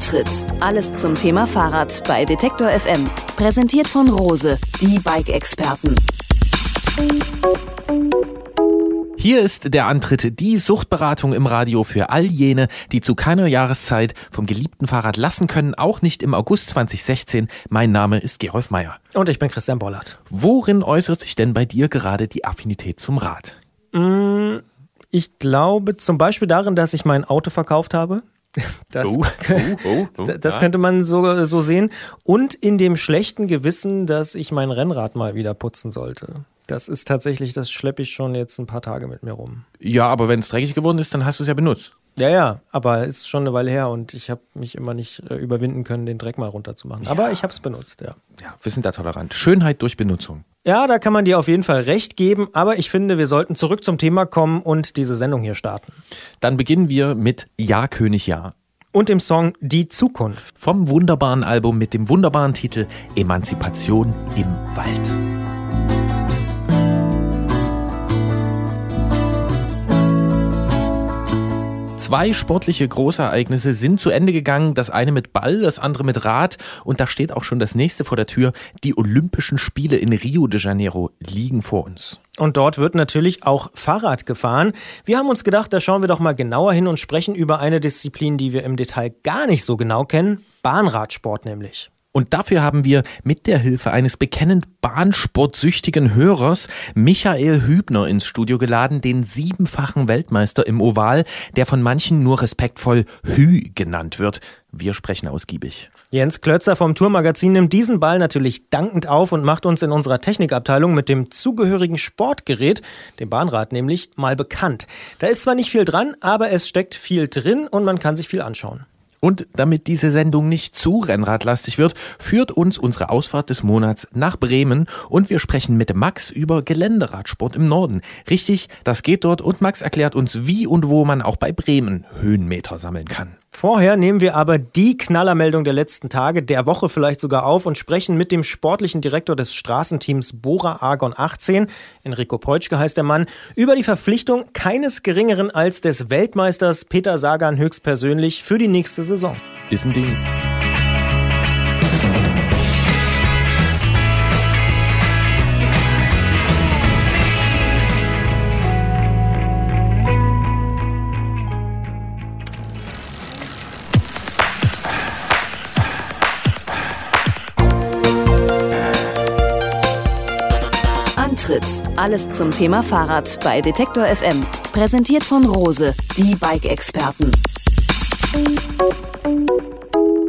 Antritt. Alles zum Thema Fahrrad bei Detektor FM. Präsentiert von Rose, die Bike-Experten. Hier ist der Antritt, die Suchtberatung im Radio für all jene, die zu keiner Jahreszeit vom geliebten Fahrrad lassen können, auch nicht im August 2016. Mein Name ist Gerolf Meyer. Und ich bin Christian Bollert. Worin äußert sich denn bei dir gerade die Affinität zum Rad? Mm, ich glaube zum Beispiel darin, dass ich mein Auto verkauft habe. Das, Oh, oh, oh, oh, das könnte man so, so sehen. Und in dem schlechten Gewissen, dass ich mein Rennrad mal wieder putzen sollte. Das ist tatsächlich, das schleppe ich schon jetzt ein paar Tage mit mir rum. Ja, aber wenn es dreckig geworden ist, dann hast du es ja benutzt. Ja, ja, aber ist schon eine Weile her und ich habe mich immer nicht äh, überwinden können, den Dreck mal runterzumachen. Aber ich habe es benutzt, ja. Ja, wir sind da tolerant. Schönheit durch Benutzung. Ja, da kann man dir auf jeden Fall recht geben, aber ich finde, wir sollten zurück zum Thema kommen und diese Sendung hier starten. Dann beginnen wir mit Ja, König, Ja. Und dem Song Die Zukunft. Vom wunderbaren Album mit dem wunderbaren Titel Emanzipation im Wald. Zwei sportliche Großereignisse sind zu Ende gegangen, das eine mit Ball, das andere mit Rad und da steht auch schon das nächste vor der Tür. Die Olympischen Spiele in Rio de Janeiro liegen vor uns. Und dort wird natürlich auch Fahrrad gefahren. Wir haben uns gedacht, da schauen wir doch mal genauer hin und sprechen über eine Disziplin, die wir im Detail gar nicht so genau kennen. Bahnradsport nämlich. Und dafür haben wir mit der Hilfe eines bekennend bahnsportsüchtigen Hörers Michael Hübner ins Studio geladen, den siebenfachen Weltmeister im Oval, der von manchen nur respektvoll Hü genannt wird. Wir sprechen ausgiebig. Jens Klötzer vom Tourmagazin nimmt diesen Ball natürlich dankend auf und macht uns in unserer Technikabteilung mit dem zugehörigen Sportgerät, dem Bahnrad nämlich, mal bekannt. Da ist zwar nicht viel dran, aber es steckt viel drin und man kann sich viel anschauen. Und damit diese Sendung nicht zu rennradlastig wird, führt uns unsere Ausfahrt des Monats nach Bremen und wir sprechen mit Max über Geländeradsport im Norden. Richtig, das geht dort und Max erklärt uns, wie und wo man auch bei Bremen Höhenmeter sammeln kann. Vorher nehmen wir aber die Knallermeldung der letzten Tage, der Woche vielleicht sogar auf und sprechen mit dem sportlichen Direktor des Straßenteams Bora Argon 18, Enrico Peutschke heißt der Mann, über die Verpflichtung keines geringeren als des Weltmeisters Peter Sagan höchstpersönlich für die nächste Saison. Ist ein Ding. Antritt. Alles zum Thema Fahrrad bei Detektor FM. Präsentiert von Rose, die Bike-Experten.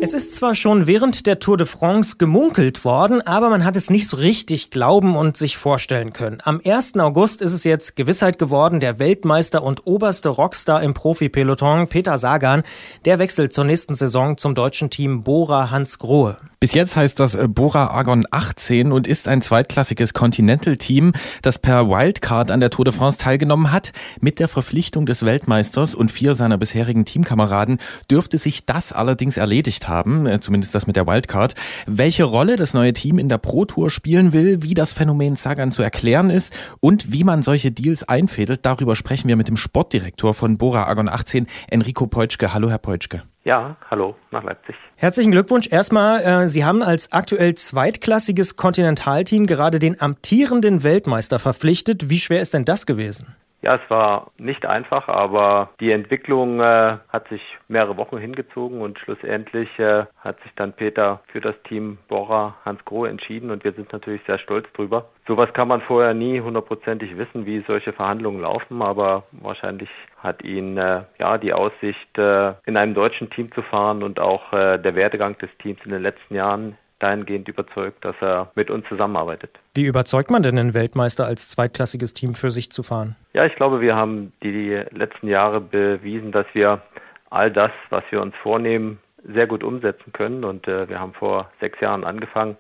Es ist zwar schon während der Tour de France gemunkelt worden, aber man hat es nicht so richtig glauben und sich vorstellen können. Am 1. August ist es jetzt Gewissheit geworden, der Weltmeister und oberste Rockstar im Profi-Peloton, Peter Sagan, der wechselt zur nächsten Saison zum deutschen Team Bora Hans Grohe. Bis jetzt heißt das äh, Bora Argon 18 und ist ein zweitklassiges Continental-Team, das per Wildcard an der Tour de France teilgenommen hat. Mit der Verpflichtung des Weltmeisters und vier seiner bisherigen Teamkameraden dürfte sich das allerdings erledigt haben, äh, zumindest das mit der Wildcard. Welche Rolle das neue Team in der Pro Tour spielen will, wie das Phänomen Sagan zu erklären ist und wie man solche Deals einfädelt, darüber sprechen wir mit dem Sportdirektor von Bora Argon 18, Enrico Peutschke. Hallo, Herr Peutschke. Ja, hallo nach Leipzig. Herzlichen Glückwunsch. Erstmal, äh, Sie haben als aktuell zweitklassiges Kontinentalteam gerade den amtierenden Weltmeister verpflichtet. Wie schwer ist denn das gewesen? Ja, es war nicht einfach, aber die Entwicklung äh, hat sich mehrere Wochen hingezogen und schlussendlich äh, hat sich dann Peter für das Team Bora Hans Grohe entschieden und wir sind natürlich sehr stolz drüber. Sowas kann man vorher nie hundertprozentig wissen, wie solche Verhandlungen laufen, aber wahrscheinlich hat ihn äh, ja die Aussicht, äh, in einem deutschen Team zu fahren und auch äh, der Werdegang des Teams in den letzten Jahren dahingehend überzeugt, dass er mit uns zusammenarbeitet. Wie überzeugt man denn den Weltmeister als zweitklassiges Team für sich zu fahren? Ja, ich glaube, wir haben die letzten Jahre bewiesen, dass wir all das, was wir uns vornehmen, sehr gut umsetzen können. Und äh, wir haben vor sechs Jahren angefangen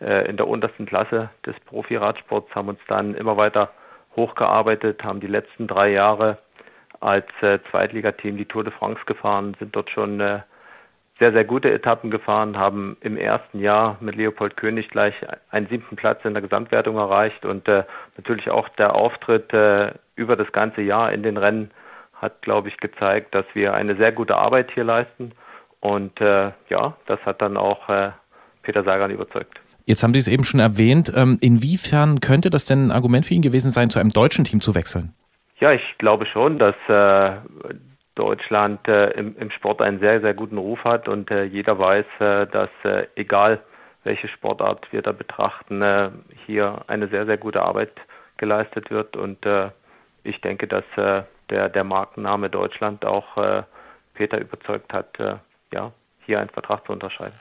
äh, in der untersten Klasse des Profi-Radsports, haben uns dann immer weiter hochgearbeitet, haben die letzten drei Jahre als äh, Zweitligateam die Tour de France gefahren, sind dort schon äh, sehr, sehr gute Etappen gefahren, haben im ersten Jahr mit Leopold König gleich einen siebten Platz in der Gesamtwertung erreicht und äh, natürlich auch der Auftritt äh, über das ganze Jahr in den Rennen hat, glaube ich, gezeigt, dass wir eine sehr gute Arbeit hier leisten und äh, ja, das hat dann auch äh, Peter Sagan überzeugt. Jetzt haben Sie es eben schon erwähnt. Ähm, inwiefern könnte das denn ein Argument für ihn gewesen sein, zu einem deutschen Team zu wechseln? Ja, ich glaube schon, dass äh, Deutschland äh, im, im, Sport einen sehr, sehr guten Ruf hat und äh, jeder weiß, äh, dass äh, egal welche Sportart wir da betrachten, äh, hier eine sehr, sehr gute Arbeit geleistet wird und äh, ich denke, dass der, der Markenname Deutschland auch Peter überzeugt hat, ja, hier einen Vertrag zu unterschreiben.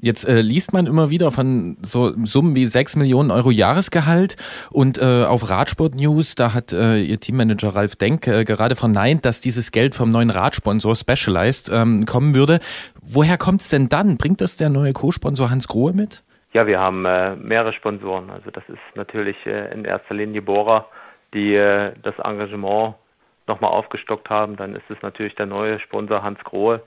Jetzt äh, liest man immer wieder von so Summen wie 6 Millionen Euro Jahresgehalt und äh, auf Radsport News, da hat äh, ihr Teammanager Ralf Denk äh, gerade verneint, dass dieses Geld vom neuen Radsponsor Specialized ähm, kommen würde. Woher kommt es denn dann? Bringt das der neue Co-Sponsor Hans Grohe mit? Ja, wir haben äh, mehrere Sponsoren. Also das ist natürlich äh, in erster Linie Bora, die das Engagement nochmal aufgestockt haben. Dann ist es natürlich der neue Sponsor Hans Grohe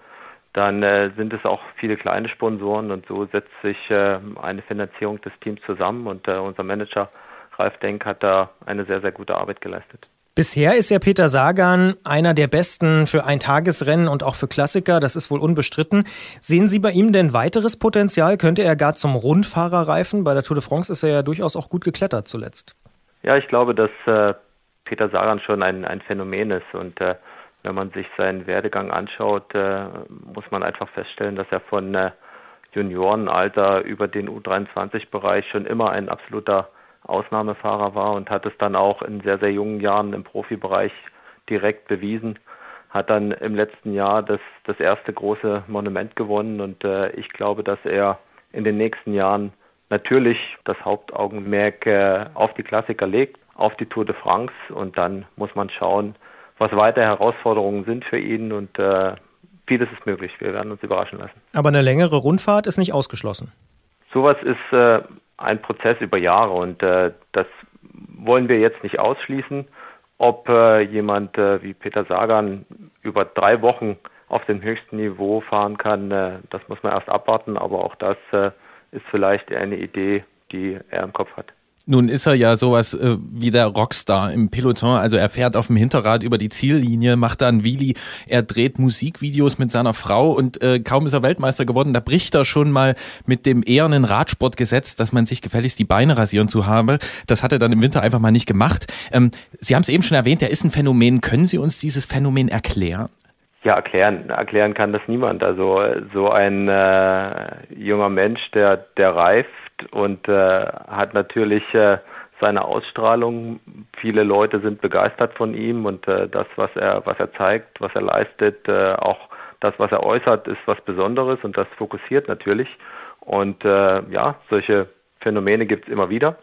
dann äh, sind es auch viele kleine Sponsoren und so setzt sich äh, eine Finanzierung des Teams zusammen und äh, unser Manager Ralf Denk hat da eine sehr, sehr gute Arbeit geleistet. Bisher ist ja Peter Sagan einer der besten für Eintagesrennen und auch für Klassiker, das ist wohl unbestritten. Sehen Sie bei ihm denn weiteres Potenzial? Könnte er gar zum Rundfahrer reifen? Bei der Tour de France ist er ja durchaus auch gut geklettert zuletzt. Ja, ich glaube, dass äh, Peter Sagan schon ein, ein Phänomen ist und äh, wenn man sich seinen Werdegang anschaut, äh, muss man einfach feststellen, dass er von äh, Juniorenalter über den U23-Bereich schon immer ein absoluter Ausnahmefahrer war und hat es dann auch in sehr, sehr jungen Jahren im Profibereich direkt bewiesen. Hat dann im letzten Jahr das, das erste große Monument gewonnen und äh, ich glaube, dass er in den nächsten Jahren natürlich das Hauptaugenmerk auf die Klassiker legt, auf die Tour de France und dann muss man schauen, was weitere Herausforderungen sind für ihn und äh, vieles ist möglich. Wir werden uns überraschen lassen. Aber eine längere Rundfahrt ist nicht ausgeschlossen. Sowas ist äh, ein Prozess über Jahre und äh, das wollen wir jetzt nicht ausschließen. Ob äh, jemand äh, wie Peter Sagan über drei Wochen auf dem höchsten Niveau fahren kann, äh, das muss man erst abwarten, aber auch das ist vielleicht eine Idee, die er im Kopf hat. Nun ist er ja sowas äh, wie der Rockstar im Peloton. Also er fährt auf dem Hinterrad über die Ziellinie, macht da einen Wheelie, er dreht Musikvideos mit seiner Frau und äh, kaum ist er Weltmeister geworden, da bricht er schon mal mit dem ehernen Radsportgesetz, dass man sich gefälligst die Beine rasieren zu habe. Das hat er dann im Winter einfach mal nicht gemacht. Ähm, Sie haben es eben schon erwähnt, er ist ein Phänomen. Können Sie uns dieses Phänomen erklären? Ja, erklären, erklären kann das niemand. Also so ein äh, junger Mensch, der, der und äh, hat natürlich äh, seine Ausstrahlung. Viele Leute sind begeistert von ihm und äh, das, was er, was er zeigt, was er leistet, äh, auch das, was er äußert, ist was Besonderes und das fokussiert natürlich. Und äh, ja, solche Phänomene gibt es immer wieder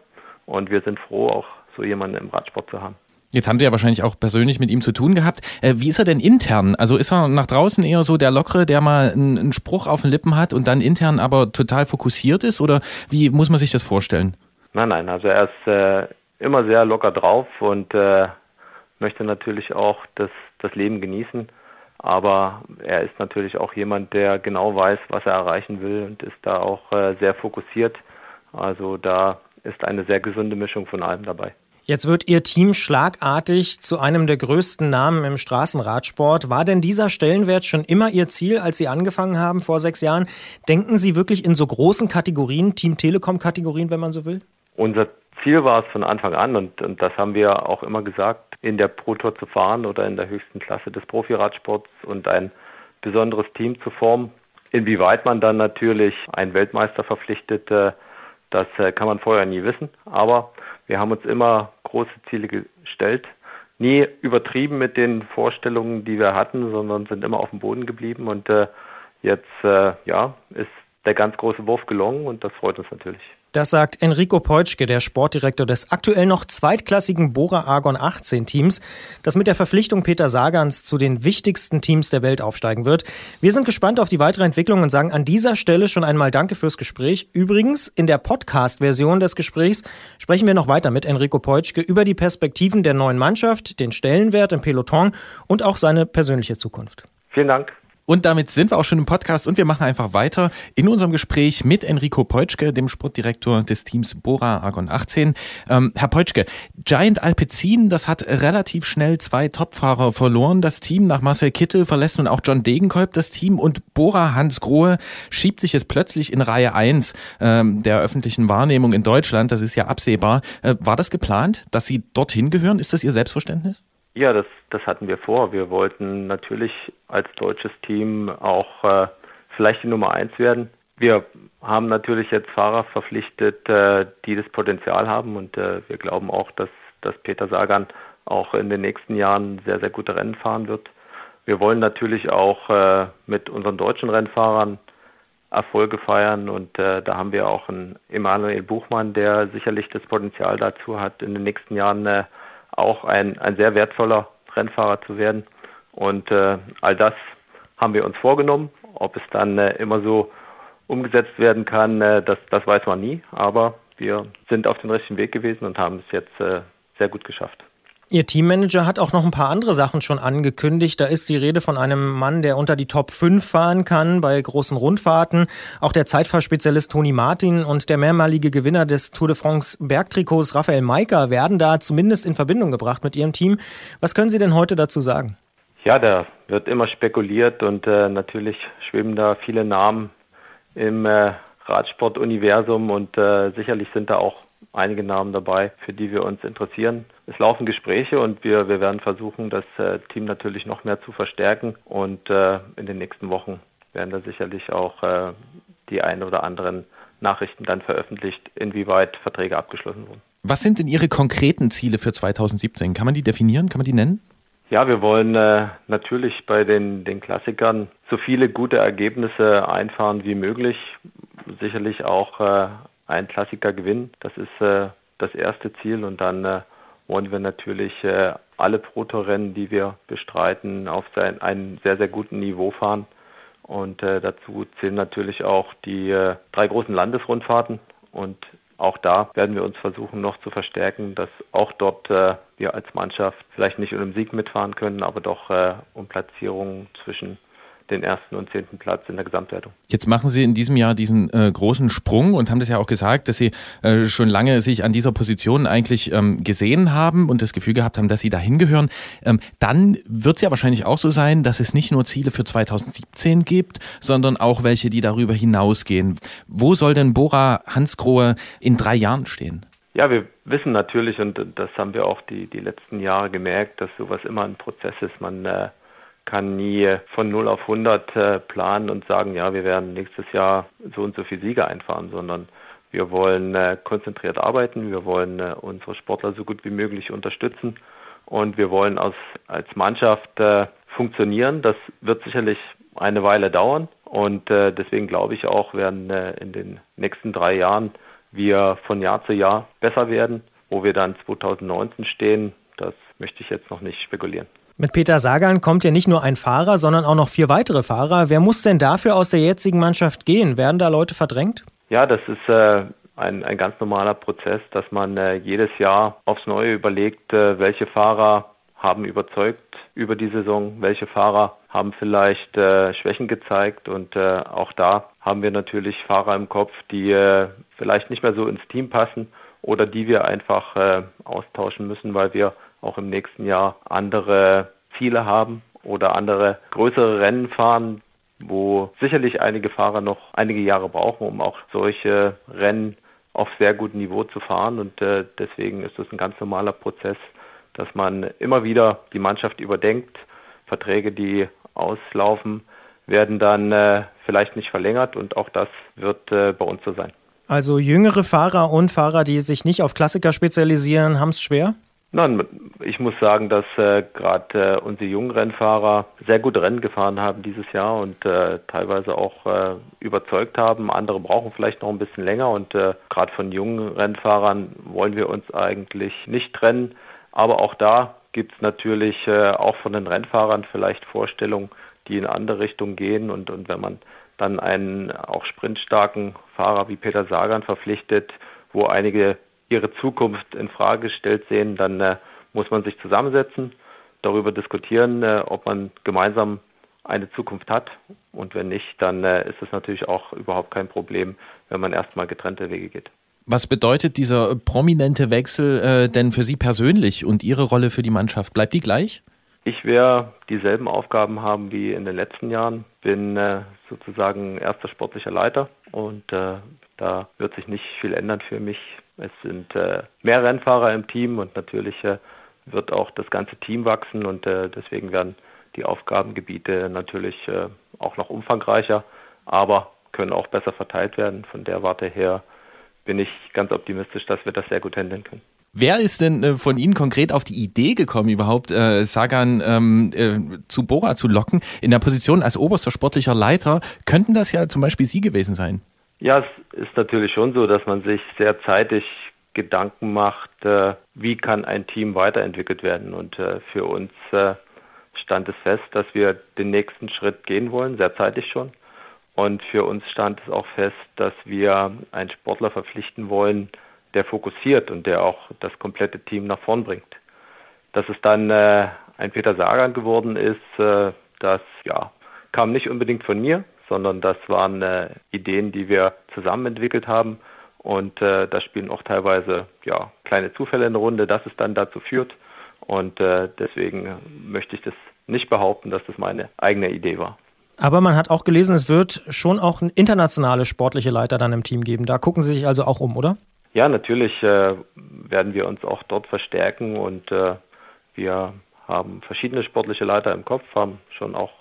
und wir sind froh, auch so jemanden im Radsport zu haben. Jetzt haben Sie ja wahrscheinlich auch persönlich mit ihm zu tun gehabt. Äh, wie ist er denn intern? Also ist er nach draußen eher so der Lockere, der mal einen, Spruch auf den Lippen hat und dann intern aber total fokussiert ist? Oder wie muss man sich das vorstellen? Nein, nein, also er ist äh, immer sehr locker drauf und äh, möchte natürlich auch das, das Leben genießen. Aber er ist natürlich auch jemand, der genau weiß, was er erreichen will und ist da auch äh, sehr fokussiert. Also da ist eine sehr gesunde Mischung von allem dabei. Jetzt wird Ihr Team schlagartig zu einem der größten Namen im Straßenradsport. War denn dieser Stellenwert schon immer Ihr Ziel, als Sie angefangen haben vor sechs Jahren? Denken Sie wirklich in so großen Kategorien, Team Telekom-Kategorien, wenn man so will? unser Ziel war es von Anfang an und, und das haben wir auch immer gesagt, in der Pro Tour zu fahren oder in der höchsten Klasse des Profiradsports und ein besonderes Team zu formen. Inwieweit man dann natürlich einen Weltmeister verpflichtet, äh, das äh, kann man vorher nie wissen. Aber wir haben uns immer große Ziele gestellt. Nie übertrieben mit den Vorstellungen, die wir hatten, sondern sind immer auf dem Boden geblieben. Und äh, jetzt ja, ist der ganz große Wurf gelungen und das freut uns natürlich. Das sagt Enrico Peutschke, der Sportdirektor des aktuell noch zweitklassigen Bora Argon 18 Teams, das mit der Verpflichtung Peter Sagans zu den wichtigsten Teams der Welt aufsteigen wird. Wir sind gespannt auf die weitere Entwicklung und sagen an dieser Stelle schon einmal Danke fürs Gespräch. Übrigens, in der Podcast-Version des Gesprächs sprechen wir noch weiter mit Enrico Peutschke über die Perspektiven der neuen Mannschaft, den Stellenwert im Peloton und auch seine persönliche Zukunft. Vielen Dank. Und damit sind wir auch schon im Podcast und wir machen einfach weiter in unserem Gespräch mit Enrico Peutschke, dem Sportdirektor des Teams Bora Argon 18. Ähm, Herr Peutschke, Giant Alpecin, das hat relativ schnell zwei Topfahrer verloren. Das Team nach Marcel Kittel verlässt nun auch John Degenkolb das Team und Bora Hans Grohe schiebt sich jetzt plötzlich in Reihe 1 ähm, der öffentlichen Wahrnehmung in Deutschland. Das ist ja absehbar. Äh, war das geplant, dass Sie dorthin gehören? Ist das Ihr Selbstverständnis? Ja, das, das hatten wir vor. Wir wollten natürlich als deutsches Team auch äh, vielleicht die Nummer eins werden. Wir haben natürlich jetzt Fahrer verpflichtet, äh, die das Potenzial haben und äh, wir glauben auch, dass, dass Peter Sagan auch in den nächsten Jahren sehr, sehr gute Rennen fahren wird. Wir wollen natürlich auch äh, mit unseren deutschen Rennfahrern Erfolge feiern und äh, da haben wir auch einen Emanuel Buchmann, der sicherlich das Potenzial dazu hat, in den nächsten Jahren äh, auch ein, ein sehr wertvoller Rennfahrer zu werden. Und äh, all das haben wir uns vorgenommen. Ob es dann äh, immer so umgesetzt werden kann, äh, das, das weiß man nie. Aber wir sind auf dem richtigen Weg gewesen und haben es jetzt äh, sehr gut geschafft. Ihr Teammanager hat auch noch ein paar andere Sachen schon angekündigt. Da ist die Rede von einem Mann, der unter die Top 5 fahren kann bei großen Rundfahrten. Auch der Zeitfahrspezialist Toni Martin und der mehrmalige Gewinner des Tour de France Bergtrikots Raphael Maika werden da zumindest in Verbindung gebracht mit ihrem Team. Was können Sie denn heute dazu sagen? Ja, da wird immer spekuliert und äh, natürlich schweben da viele Namen im äh, Radsportuniversum und äh, sicherlich sind da auch einige Namen dabei, für die wir uns interessieren. Es laufen Gespräche und wir, wir werden versuchen, das äh, Team natürlich noch mehr zu verstärken und äh, in den nächsten Wochen werden da sicherlich auch äh, die ein oder anderen Nachrichten dann veröffentlicht, inwieweit Verträge abgeschlossen wurden. Was sind denn Ihre konkreten Ziele für 2017? Kann man die definieren? Kann man die nennen? Ja, wir wollen äh, natürlich bei den, den Klassikern so viele gute Ergebnisse einfahren wie möglich. Sicherlich auch äh, ein Klassiker gewinnen. Das ist äh, das erste Ziel und dann äh, wollen wir natürlich äh, alle Protorennen, die wir bestreiten, auf sein, einem sehr, sehr guten Niveau fahren. Und äh, dazu zählen natürlich auch die äh, drei großen Landesrundfahrten. Und auch da werden wir uns versuchen noch zu verstärken, dass auch dort äh, wir als Mannschaft vielleicht nicht um Sieg mitfahren können, aber doch äh, um Platzierungen zwischen den ersten und zehnten Platz in der Gesamtwertung. Jetzt machen Sie in diesem Jahr diesen äh, großen Sprung und haben das ja auch gesagt, dass Sie äh, schon lange sich an dieser Position eigentlich ähm, gesehen haben und das Gefühl gehabt haben, dass Sie dahin gehören. Ähm, dann wird es ja wahrscheinlich auch so sein, dass es nicht nur Ziele für 2017 gibt, sondern auch welche, die darüber hinausgehen. Wo soll denn Bora Hansgrohe in drei Jahren stehen? Ja, wir wissen natürlich, und das haben wir auch die, die letzten Jahre gemerkt, dass sowas immer ein Prozess ist. Man äh, kann nie von 0 auf 100 äh, planen und sagen, ja, wir werden nächstes Jahr so und so viele Siege einfahren, sondern wir wollen äh, konzentriert arbeiten, wir wollen äh, unsere Sportler so gut wie möglich unterstützen und wir wollen als, als Mannschaft funktionieren. Das wird sicherlich eine Weile dauern und deswegen glaube ich auch, werden in den nächsten drei Jahren wir von Jahr zu Jahr besser werden. Wo wir dann 2019 stehen, das möchte ich jetzt noch nicht spekulieren. Mit Peter Sagan kommt ja nicht nur ein Fahrer, sondern auch noch vier weitere Fahrer. Wer muss denn dafür aus der jetzigen Mannschaft gehen? Werden da Leute verdrängt? Ja, das ist äh, ein, ein ganz normaler Prozess, dass man äh, jedes Jahr aufs Neue überlegt, äh, welche Fahrer haben überzeugt über die Saison, welche Fahrer haben vielleicht äh, Schwächen gezeigt und äh, auch da haben wir natürlich Fahrer im Kopf, die äh, vielleicht nicht mehr so ins Team passen oder die wir einfach austauschen müssen, weil wir auch im nächsten Jahr andere Ziele haben oder andere größere Rennen fahren, wo sicherlich einige Fahrer noch einige Jahre brauchen, um auch solche Rennen auf sehr gutem Niveau zu fahren und äh, deswegen ist das ein ganz normaler Prozess, dass man immer wieder die Mannschaft überdenkt. Verträge, die auslaufen, werden dann äh, vielleicht nicht verlängert und auch das wird äh, bei uns so sein. Also jüngere Fahrer und Fahrer, die sich nicht auf Klassiker spezialisieren, haben es schwer? Nein, ich muss sagen, dass äh, gerade äh, unsere jungen Rennfahrer sehr gute Rennen gefahren haben dieses Jahr und äh, teilweise auch äh, überzeugt haben. Andere brauchen vielleicht noch ein bisschen länger und äh, gerade von jungen Rennfahrern wollen wir uns eigentlich nicht trennen. Aber auch da gibt es natürlich äh, auch von den Rennfahrern vielleicht Vorstellungen, die in andere Richtungen gehen und, und wenn man dann einen auch sprintstarken Fahrer wie Peter Sagan verpflichtet, wo einige ihre Zukunft in Frage gestellt sehen, dann äh, muss man sich zusammensetzen, darüber diskutieren, äh, ob man gemeinsam eine Zukunft hat. Und wenn nicht, dann äh, ist es natürlich auch überhaupt kein Problem, wenn man erstmal getrennte Wege geht. Was bedeutet dieser prominente Wechsel äh, denn für Sie persönlich und Ihre Rolle für die Mannschaft? Bleibt die gleich? Ich werde dieselben Aufgaben haben wie in den letzten Jahren, bin äh, sozusagen erster sportlicher Leiter und äh, da wird sich nicht viel ändern für mich. Es sind äh, mehr Rennfahrer im Team und natürlich äh, wird auch das ganze Team wachsen und äh, deswegen werden die Aufgabengebiete natürlich äh, auch noch umfangreicher, aber können auch besser verteilt werden. Von der Warte her bin ich ganz optimistisch, dass wir das sehr gut handeln können. Wer ist denn äh, von Ihnen konkret auf die Idee gekommen, überhaupt äh, Sagan ähm, äh, zu Bora zu locken? In der Position als oberster sportlicher Leiter könnten das ja zum Beispiel Sie gewesen sein. Ja, es ist natürlich schon so, dass man sich sehr zeitig Gedanken macht, äh, wie kann ein Team weiterentwickelt werden. Und äh, für uns äh, stand es fest, dass wir den nächsten Schritt gehen wollen, sehr zeitig schon. Und für uns stand es auch fest, dass wir einen Sportler verpflichten wollen, der fokussiert und der auch das komplette Team nach vorn bringt. Dass es dann ein Peter Sagan geworden ist, das ja, kam nicht unbedingt von mir, sondern das waren äh, Ideen, die wir zusammen entwickelt haben. Und äh, da spielen auch teilweise ja, kleine Zufälle in der Runde, dass es dann dazu führt. Und äh, deswegen möchte ich das nicht behaupten, dass das meine eigene Idee war. Aber man hat auch gelesen, es wird schon auch internationale sportliche Leiter dann im Team geben. Da gucken Sie sich also auch um, oder? Ja, natürlich äh, werden wir uns auch dort verstärken und äh, wir haben verschiedene sportliche Leiter im Kopf, haben schon auch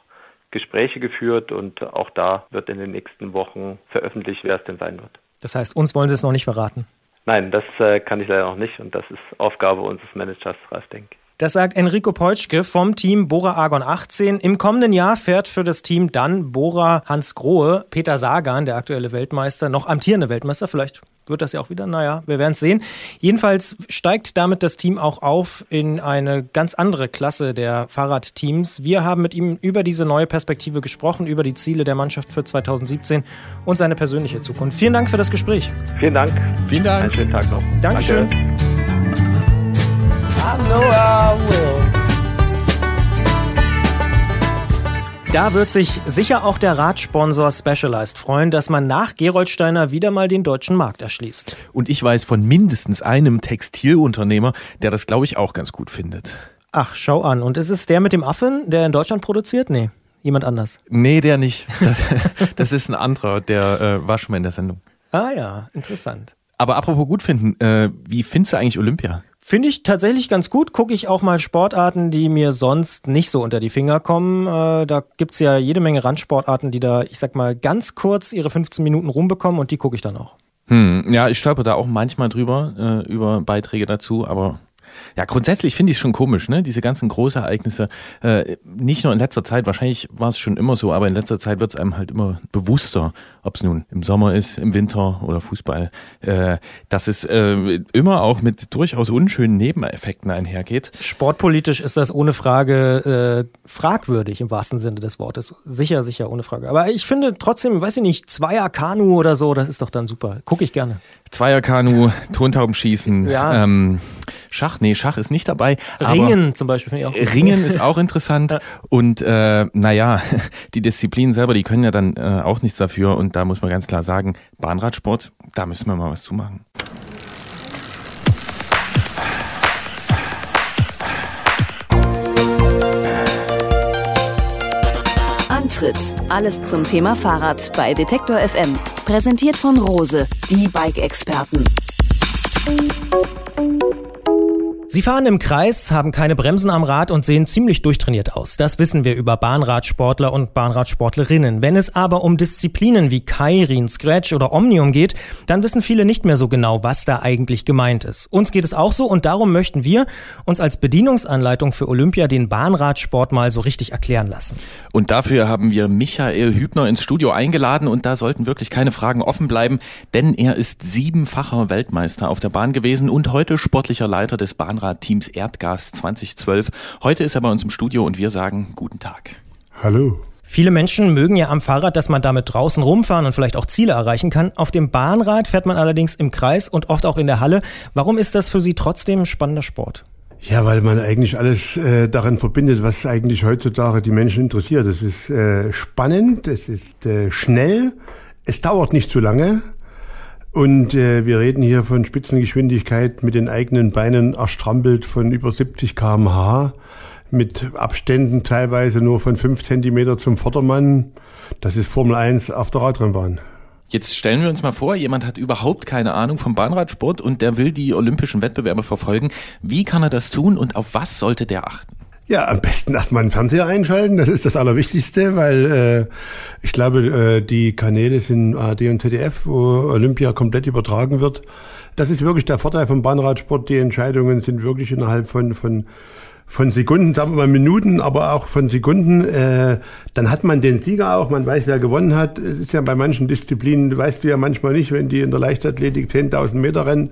Gespräche geführt und auch da wird in den nächsten Wochen veröffentlicht, wer es denn sein wird. Das heißt, uns wollen Sie es noch nicht verraten? Nein, das äh, kann ich leider noch nicht und das ist Aufgabe unseres Managers Ralf Denk. Das sagt Enrico Peutschke vom Team Bora Argon 18. Im kommenden Jahr fährt für das Team dann Bora Hans Grohe, Peter Sagan, der aktuelle Weltmeister, noch amtierende Weltmeister, vielleicht wird das ja auch wieder, naja, wir werden es sehen. Jedenfalls steigt damit das Team auch auf in eine ganz andere Klasse der Fahrradteams. Wir haben mit ihm über diese neue Perspektive gesprochen, über die Ziele der Mannschaft für 2017 und seine persönliche Zukunft. Vielen Dank für das Gespräch. Vielen Dank. Vielen Dank. Einen schönen Tag noch. Dankeschön. Danke. Da wird sich sicher auch der Radsponsor Specialized freuen, dass man nach Geroldsteiner wieder mal den deutschen Markt erschließt. Und ich weiß von mindestens einem Textilunternehmer, der das, glaube ich, auch ganz gut findet. Ach, schau an. Und ist es der mit dem Affen, der in Deutschland produziert? Nee, jemand anders. Nee, der nicht. Das, das ist ein anderer, der äh, war schon mal in der Sendung. Ah ja, interessant. Aber apropos gut finden, äh, wie findest du eigentlich Olympia? Finde ich tatsächlich ganz gut. Gucke ich auch mal Sportarten, die mir sonst nicht so unter die Finger kommen. Äh, da gibt es ja jede Menge Randsportarten, die da, ich sag mal, ganz kurz ihre 15 Minuten rumbekommen und die gucke ich dann auch. Hm, ja, ich stolper da auch manchmal drüber, äh, über Beiträge dazu, aber ja, grundsätzlich finde ich es schon komisch, ne? Diese ganzen Großereignisse, äh, nicht nur in letzter Zeit, wahrscheinlich war es schon immer so, aber in letzter Zeit wird es einem halt immer bewusster, ob es nun im Sommer ist, im Winter oder Fußball, äh, dass es äh, immer auch mit durchaus unschönen Nebeneffekten einhergeht. Sportpolitisch ist das ohne Frage äh, fragwürdig im wahrsten Sinne des Wortes. Sicher, sicher, ohne Frage. Aber ich finde trotzdem, weiß ich nicht, Zweier-Kanu oder so, das ist doch dann super. Gucke ich gerne. Zweierkanu, Tontaubenschießen, Ja. ähm, Schach, nee, Schach ist nicht dabei. aber- Ringen zum Beispiel finde ich auch. gut. Ringen ist auch interessant und äh, naja, die Disziplinen selber, die können ja dann äh, auch nichts dafür und da muss man ganz klar sagen, Bahnradsport, da müssen wir mal was zumachen. Antritt. Antritt. Alles zum Thema Fahrrad bei Detektor FM. Präsentiert von Rose, die Bike-Experten. Sie fahren im Kreis, haben keine Bremsen am Rad und sehen ziemlich durchtrainiert aus. Das wissen wir über Bahnradsportler und Bahnradsportlerinnen. Wenn es aber um Disziplinen wie Kairin, Scratch oder Omnium geht, dann wissen viele nicht mehr so genau, was da eigentlich gemeint ist. Uns geht es auch so und darum möchten wir uns als Bedienungsanleitung für Olympia den Bahnradsport mal so richtig erklären lassen. Und dafür haben wir Michael Hübner ins Studio eingeladen und da sollten wirklich keine Fragen offen bleiben, denn er ist siebenfacher Weltmeister auf der Bahn gewesen und heute sportlicher Leiter des Bahn Zahnrad-Teams Erdgas 2012. Heute ist er bei uns im Studio und wir sagen guten Tag. Hallo. Viele Menschen mögen ja am Fahrrad, dass man damit draußen rumfahren und vielleicht auch Ziele erreichen kann. Auf dem Bahnrad fährt man allerdings im Kreis und oft auch in der Halle. Warum ist das für Sie trotzdem ein spannender Sport? Ja, weil man eigentlich alles äh, daran verbindet, was eigentlich heutzutage die Menschen interessiert. Es ist äh, spannend, es ist äh, schnell, es dauert nicht zu lange und äh, wir reden hier von Spitzengeschwindigkeit mit den eigenen Beinen erstrampelt von über 70 kmh, mit Abständen teilweise nur von 5 Zentimeter zum Vordermann. Das ist Formel 1 auf der Radrennbahn. Jetzt stellen wir uns mal vor, jemand hat überhaupt keine Ahnung vom Bahnradsport und der will die olympischen Wettbewerbe verfolgen. Wie kann er das tun und auf was sollte der achten? Ja, am besten erstmal einen Fernseher einschalten, das ist das Allerwichtigste, weil äh, ich glaube, äh, die Kanäle sind ARD und ZDF, wo Olympia komplett übertragen wird. Das ist wirklich der Vorteil vom Bahnradsport. Die Entscheidungen sind wirklich innerhalb von, von, von Sekunden, sagen wir mal Minuten, aber auch von Sekunden. Äh, dann hat man den Sieger auch, man weiß, wer gewonnen hat. Es ist ja bei manchen Disziplinen, weißt du ja manchmal nicht, wenn die in der Leichtathletik 10.000 Meter rennen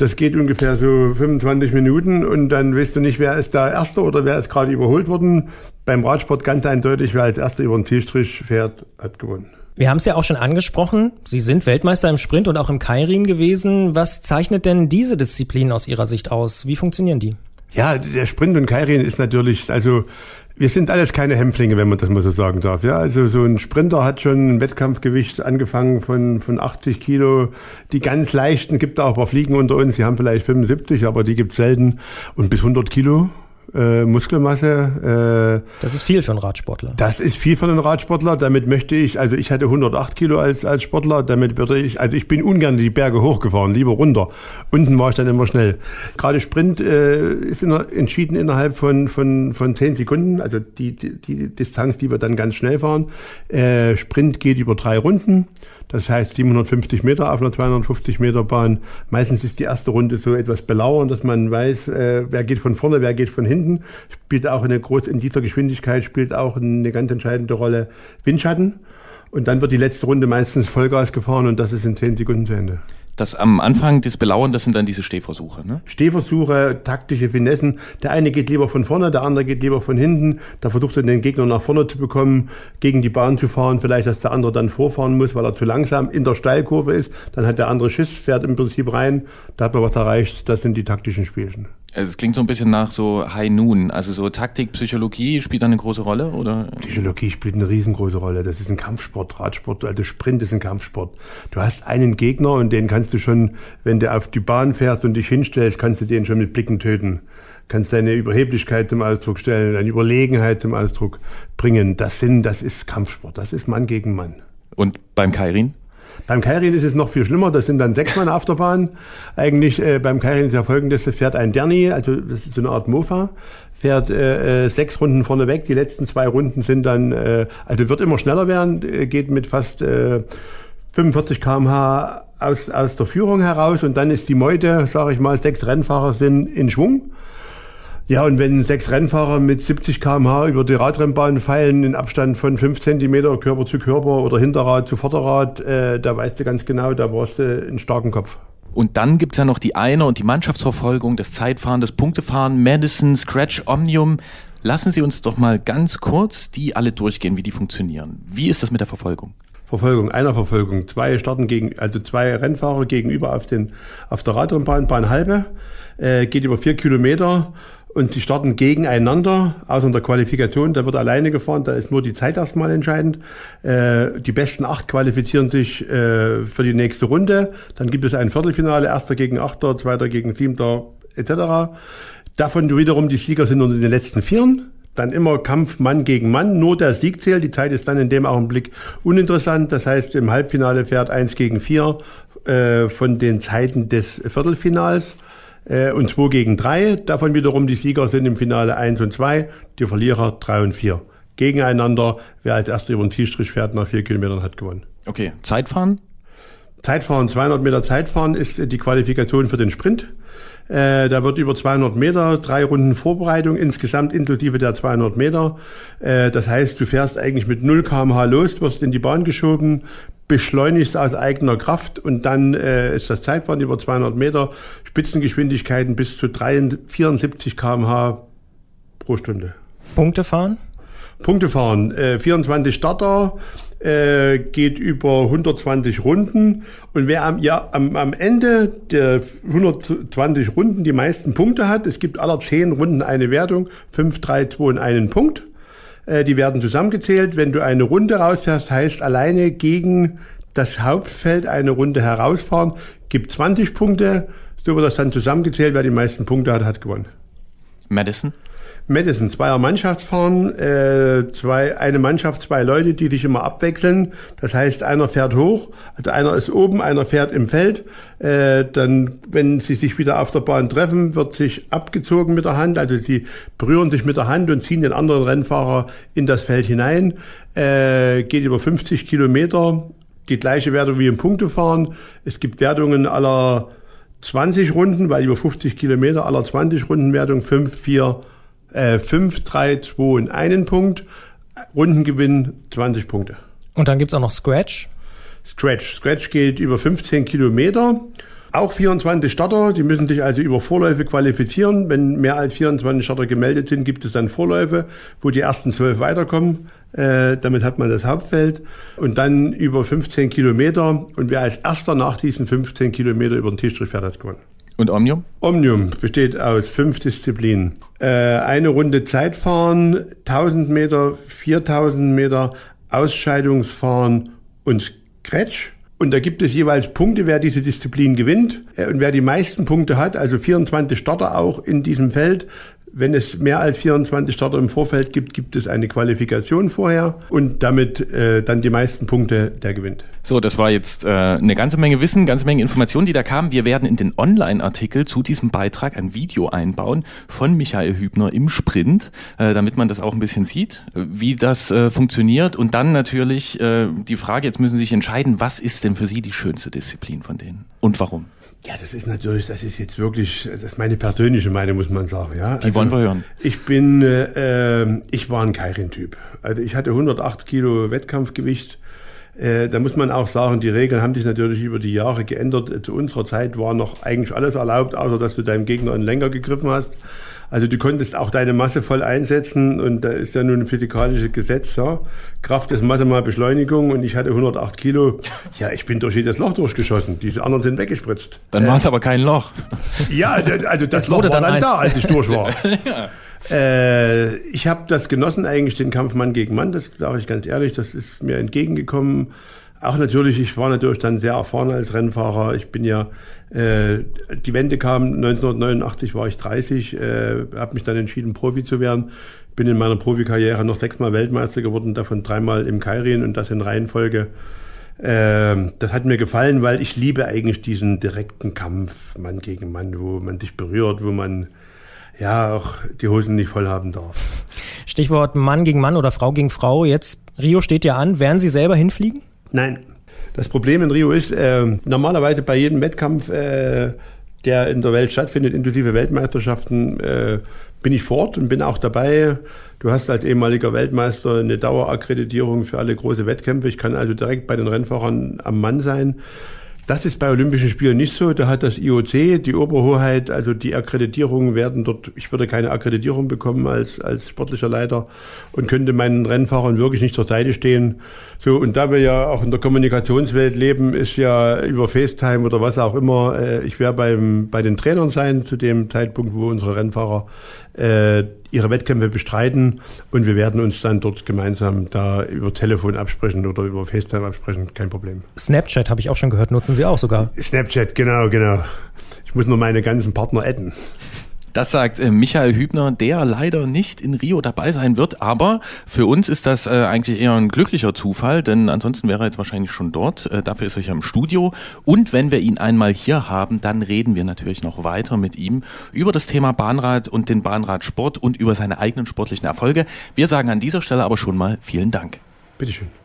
das geht ungefähr so 25 Minuten und dann weißt du nicht, wer ist da Erster oder wer ist gerade überholt worden. Beim Radsport ganz eindeutig, wer als Erster über den Zielstrich fährt, hat gewonnen. Wir haben es ja auch schon angesprochen. Sie sind Weltmeister im Sprint und auch im Kairin gewesen. Was zeichnet denn diese Disziplin aus Ihrer Sicht aus? Wie funktionieren die? Ja, der Sprint und Kairin ist natürlich, also wir sind alles keine Hämpflinge, wenn man das mal so sagen darf. Ja, also so ein Sprinter hat schon ein Wettkampfgewicht angefangen von, von 80 Kilo. Die ganz leichten gibt auch ein paar Fliegen unter uns, die haben vielleicht 75, aber die gibt's selten. Und bis 100 Kilo äh, Muskelmasse. Äh, das ist viel für einen Radsportler. Das ist viel für einen Radsportler. Damit möchte ich, also ich hatte 108 Kilo als, als Sportler, damit würde ich, also ich bin ungern die Berge hochgefahren, lieber runter. Unten war ich dann immer schnell. Gerade Sprint äh, ist in, entschieden innerhalb von, von, von 10 Sekunden, also die, die, die Distanz, die wir dann ganz schnell fahren. Äh, Sprint geht über drei Runden. Das heißt 750 Meter auf einer 250 Meter Bahn. Meistens ist die erste Runde so etwas belauernd, dass man weiß, äh, wer geht von vorne, wer geht von hinten. Spielt auch eine große, in dieser Geschwindigkeit spielt auch eine ganz entscheidende Rolle Windschatten. Und dann wird die letzte Runde meistens Vollgas gefahren und das ist in 10 Sekunden zu Ende. Das am Anfang des Belauern, das sind dann diese Stehversuche, ne? Stehversuche, taktische Finessen. Der eine geht lieber von vorne, der andere geht lieber von hinten. Da versucht er den Gegner nach vorne zu bekommen, gegen die Bahn zu fahren. Vielleicht, dass der andere dann vorfahren muss, weil er zu langsam in der Steilkurve ist. Dann hat der andere Schiss, fährt im Prinzip rein. Da hat man was erreicht. Das sind die taktischen Spielchen. Also es klingt so ein bisschen nach so High Noon, also so Taktik, Psychologie spielt da eine große Rolle, oder? Psychologie spielt eine riesengroße Rolle. Das ist ein Kampfsport, Radsport, also Sprint ist ein Kampfsport. Du hast einen Gegner und den kannst du schon, wenn du auf die Bahn fährst und dich hinstellst, kannst du den schon mit Blicken töten. Kannst deine Überheblichkeit zum Ausdruck stellen, deine Überlegenheit zum Ausdruck bringen. Das sind, das ist Kampfsport, das ist Mann gegen Mann. Und beim Kairin? Beim Kairin ist es noch viel schlimmer, das sind dann sechs Mann auf der Bahn. Eigentlich äh, beim Kairin ist ja folgendes, das fährt ein Derni, also das ist so eine Art Mofa, fährt äh, äh, sechs Runden vorne weg, die letzten zwei Runden sind dann, äh, also wird immer schneller werden, äh, geht mit fast äh, 45 kmh aus, aus der Führung heraus und dann ist die Meute, sage ich mal, sechs Rennfahrer sind in Schwung ja, und wenn sechs Rennfahrer mit 70 km/h über die Radrennbahn feilen in Abstand von fünf Zentimeter Körper zu Körper oder Hinterrad zu Vorderrad, äh, da weißt du ganz genau, da brauchst du einen starken Kopf. Und dann gibt's ja noch die Einer- und die Mannschaftsverfolgung, das Zeitfahren, das Punktefahren, Madison, Scratch, Omnium. Lassen Sie uns doch mal ganz kurz die alle durchgehen, wie die funktionieren. Wie ist das mit der Verfolgung? Verfolgung, einer Verfolgung. Zwei starten gegen, also zwei Rennfahrer gegenüber auf den, auf der Radrennbahn, Bahnhalbe, äh, geht über vier Kilometer und die starten gegeneinander, außer in der Qualifikation, da wird alleine gefahren, da ist nur die Zeit erstmal entscheidend. Äh, die besten acht qualifizieren sich äh, für die nächste Runde. Dann gibt es ein Viertelfinale, erster gegen achter, zweiter gegen siebter etc. Davon wiederum die Sieger sind unter den letzten Vieren. dann immer Kampf Mann gegen Mann, nur der Sieg zählt. Die Zeit ist dann in dem Augenblick uninteressant. Das heißt, im Halbfinale fährt eins gegen vier äh, von den Zeiten des Viertelfinals äh, und zwei gegen drei. Davon wiederum die Sieger sind im Finale eins und zwei, die Verlierer drei und vier. Gegeneinander, wer als erster über den Zielstrich fährt nach vier Kilometern hat gewonnen. Okay, Zeitfahren? Zeitfahren, 200 Meter Zeitfahren ist die Qualifikation für den Sprint. Äh, da wird über 200 Meter, drei Runden Vorbereitung, insgesamt inklusive der 200 Meter. Äh, das heißt, du fährst eigentlich mit 0 kmh los, wirst in die Bahn geschoben, beschleunigst aus eigener Kraft und dann äh, ist das Zeitfahren über 200 Meter, Spitzengeschwindigkeiten bis zu 3, 74 kmh pro Stunde. Punkte fahren? Punkte fahren, äh, 24 Starter, äh, geht über 120 Runden und wer am, ja, am, am Ende der 120 Runden die meisten Punkte hat, es gibt aller 10 Runden eine Wertung, 5, 3, 2 und einen Punkt. Äh, die werden zusammengezählt. Wenn du eine Runde rausfährst, heißt alleine gegen das Hauptfeld eine Runde herausfahren, gibt 20 Punkte. So wird das dann zusammengezählt. Wer die meisten Punkte hat, hat gewonnen. Madison? Madison, zweier Mannschaftsfahren, äh, zwei, eine Mannschaft, zwei Leute, die sich immer abwechseln. Das heißt, einer fährt hoch, also einer ist oben, einer fährt im Feld. Äh, dann, wenn sie sich wieder auf der Bahn treffen, wird sich abgezogen mit der Hand. Also sie berühren sich mit der Hand und ziehen den anderen Rennfahrer in das Feld hinein. Äh, geht über 50 Kilometer, die gleiche Wertung wie im Punktefahren. Es gibt Wertungen aller 20 Runden, weil über 50 Kilometer aller 20 Runden Wertung 5, 4, äh, 5, 3, 2 und einen Punkt. Rundengewinn 20 Punkte. Und dann gibt's auch noch Scratch. Scratch. Scratch geht über 15 Kilometer. Auch 24 Starter, die müssen sich also über Vorläufe qualifizieren. Wenn mehr als 24 Starter gemeldet sind, gibt es dann Vorläufe, wo die ersten zwölf weiterkommen. Äh, damit hat man das Hauptfeld. Und dann über 15 Kilometer. Und wer als erster nach diesen 15 Kilometer über den Tischstrich fährt, hat gewonnen. Und Omnium? Omnium besteht aus fünf Disziplinen. Äh, eine Runde Zeitfahren, 1000 Meter, 4000 Meter, Ausscheidungsfahren und Scratch. Und da gibt es jeweils Punkte, wer diese Disziplin gewinnt. Äh, Und wer die meisten Punkte hat, also 24 Starter auch in diesem Feld, wenn es mehr als 24 Starter im Vorfeld gibt, gibt es eine Qualifikation vorher und damit äh, dann die meisten Punkte, der gewinnt. So, das war jetzt äh, eine ganze Menge Wissen, ganze Menge Informationen, die da kamen. Wir werden in den Online-Artikel zu diesem Beitrag ein Video einbauen von Michael Hübner im Sprint, äh, damit man das auch ein bisschen sieht, wie das äh, funktioniert. Und dann natürlich äh, die Frage, jetzt müssen Sie sich entscheiden, was ist denn für Sie die schönste Disziplin von denen und warum? Ja, das ist natürlich, das ist jetzt wirklich, das ist meine persönliche Meinung, muss man sagen. Ja, Die wollen wir hören. Ich bin, äh, äh, ich war ein Kairin-Typ. Also ich hatte 108 Kilo Wettkampfgewicht. Äh, da muss man auch sagen, die Regeln haben sich natürlich über die Jahre geändert. Zu unserer Zeit war noch eigentlich alles erlaubt, außer dass du deinem Gegner einen Lenker gegriffen hast. Also du konntest auch deine Masse voll einsetzen und da ist ja nun ein physikalisches Gesetz, ja. Kraft ist Masse mal Beschleunigung und ich hatte 108 Kilo. Ja, ich bin durch jedes Loch durchgeschossen. Diese anderen sind weggespritzt. Dann war es aber kein Loch. Ja, also das, Loch wurde war dann dann da, als ich durch war. äh, ich habe das genossen, eigentlich den Kampf Mann gegen Mann, das sage ich ganz ehrlich, das ist mir entgegengekommen. Auch natürlich, ich war natürlich dann sehr erfahren als Rennfahrer. Ich bin ja, äh, die Wende kam 1989, war ich 30, äh, habe mich dann entschieden, Profi zu werden. Bin in meiner Profikarriere noch sechsmal Weltmeister geworden, davon dreimal im Kairin und das in Reihenfolge. Ähm, das hat mir gefallen, weil ich liebe eigentlich diesen direkten Kampf Mann gegen Mann, wo man sich berührt, wo man ja auch die Hosen nicht voll haben darf. Stichwort Mann gegen Mann oder Frau gegen Frau. Jetzt, Rio steht ja an. Werden Sie selber hinfliegen? Nein. Das Problem in Rio ist, äh, normalerweise bei jedem Wettkampf, äh, der in der Welt stattfindet, inklusive Weltmeisterschaften, äh, bin ich vor Ort und bin auch dabei. Du hast als ehemaliger Weltmeister eine Dauerakkreditierung für alle große Wettkämpfe. Ich kann also direkt bei den Rennfahrern am Mann sein. Das ist bei Olympischen Spielen nicht so. Da hat das IOC, die Oberhoheit, also die Akkreditierungen werden dort, ich würde keine Akkreditierung bekommen als, als sportlicher Leiter und könnte meinen Rennfahrern wirklich nicht zur Seite stehen. So, und da wir ja auch in der Kommunikationswelt leben, ist ja über FaceTime oder was auch immer, äh, ich werde beim, bei den Trainern sein zu dem Zeitpunkt, wo unsere Rennfahrer äh, ihre Wettkämpfe bestreiten und wir werden uns dann dort gemeinsam da über Telefon absprechen oder über FaceTime absprechen, kein Problem. Snapchat habe ich auch schon gehört, nutzen Sie auch sogar. Snapchat, genau, genau. Ich muss nur meine ganzen Partner adden. Das sagt äh, Michael Hübner, der leider nicht in Rio dabei sein wird. Aber für uns ist das äh, eigentlich eher ein glücklicher Zufall, denn ansonsten wäre er jetzt wahrscheinlich schon dort. Äh, dafür ist er ja im Studio. Und wenn wir ihn einmal hier haben, dann reden wir natürlich noch weiter mit ihm über das Thema Bahnrad und den Bahnradsport und über seine eigenen sportlichen Erfolge. Wir sagen an dieser Stelle aber schon mal vielen Dank. Bitteschön.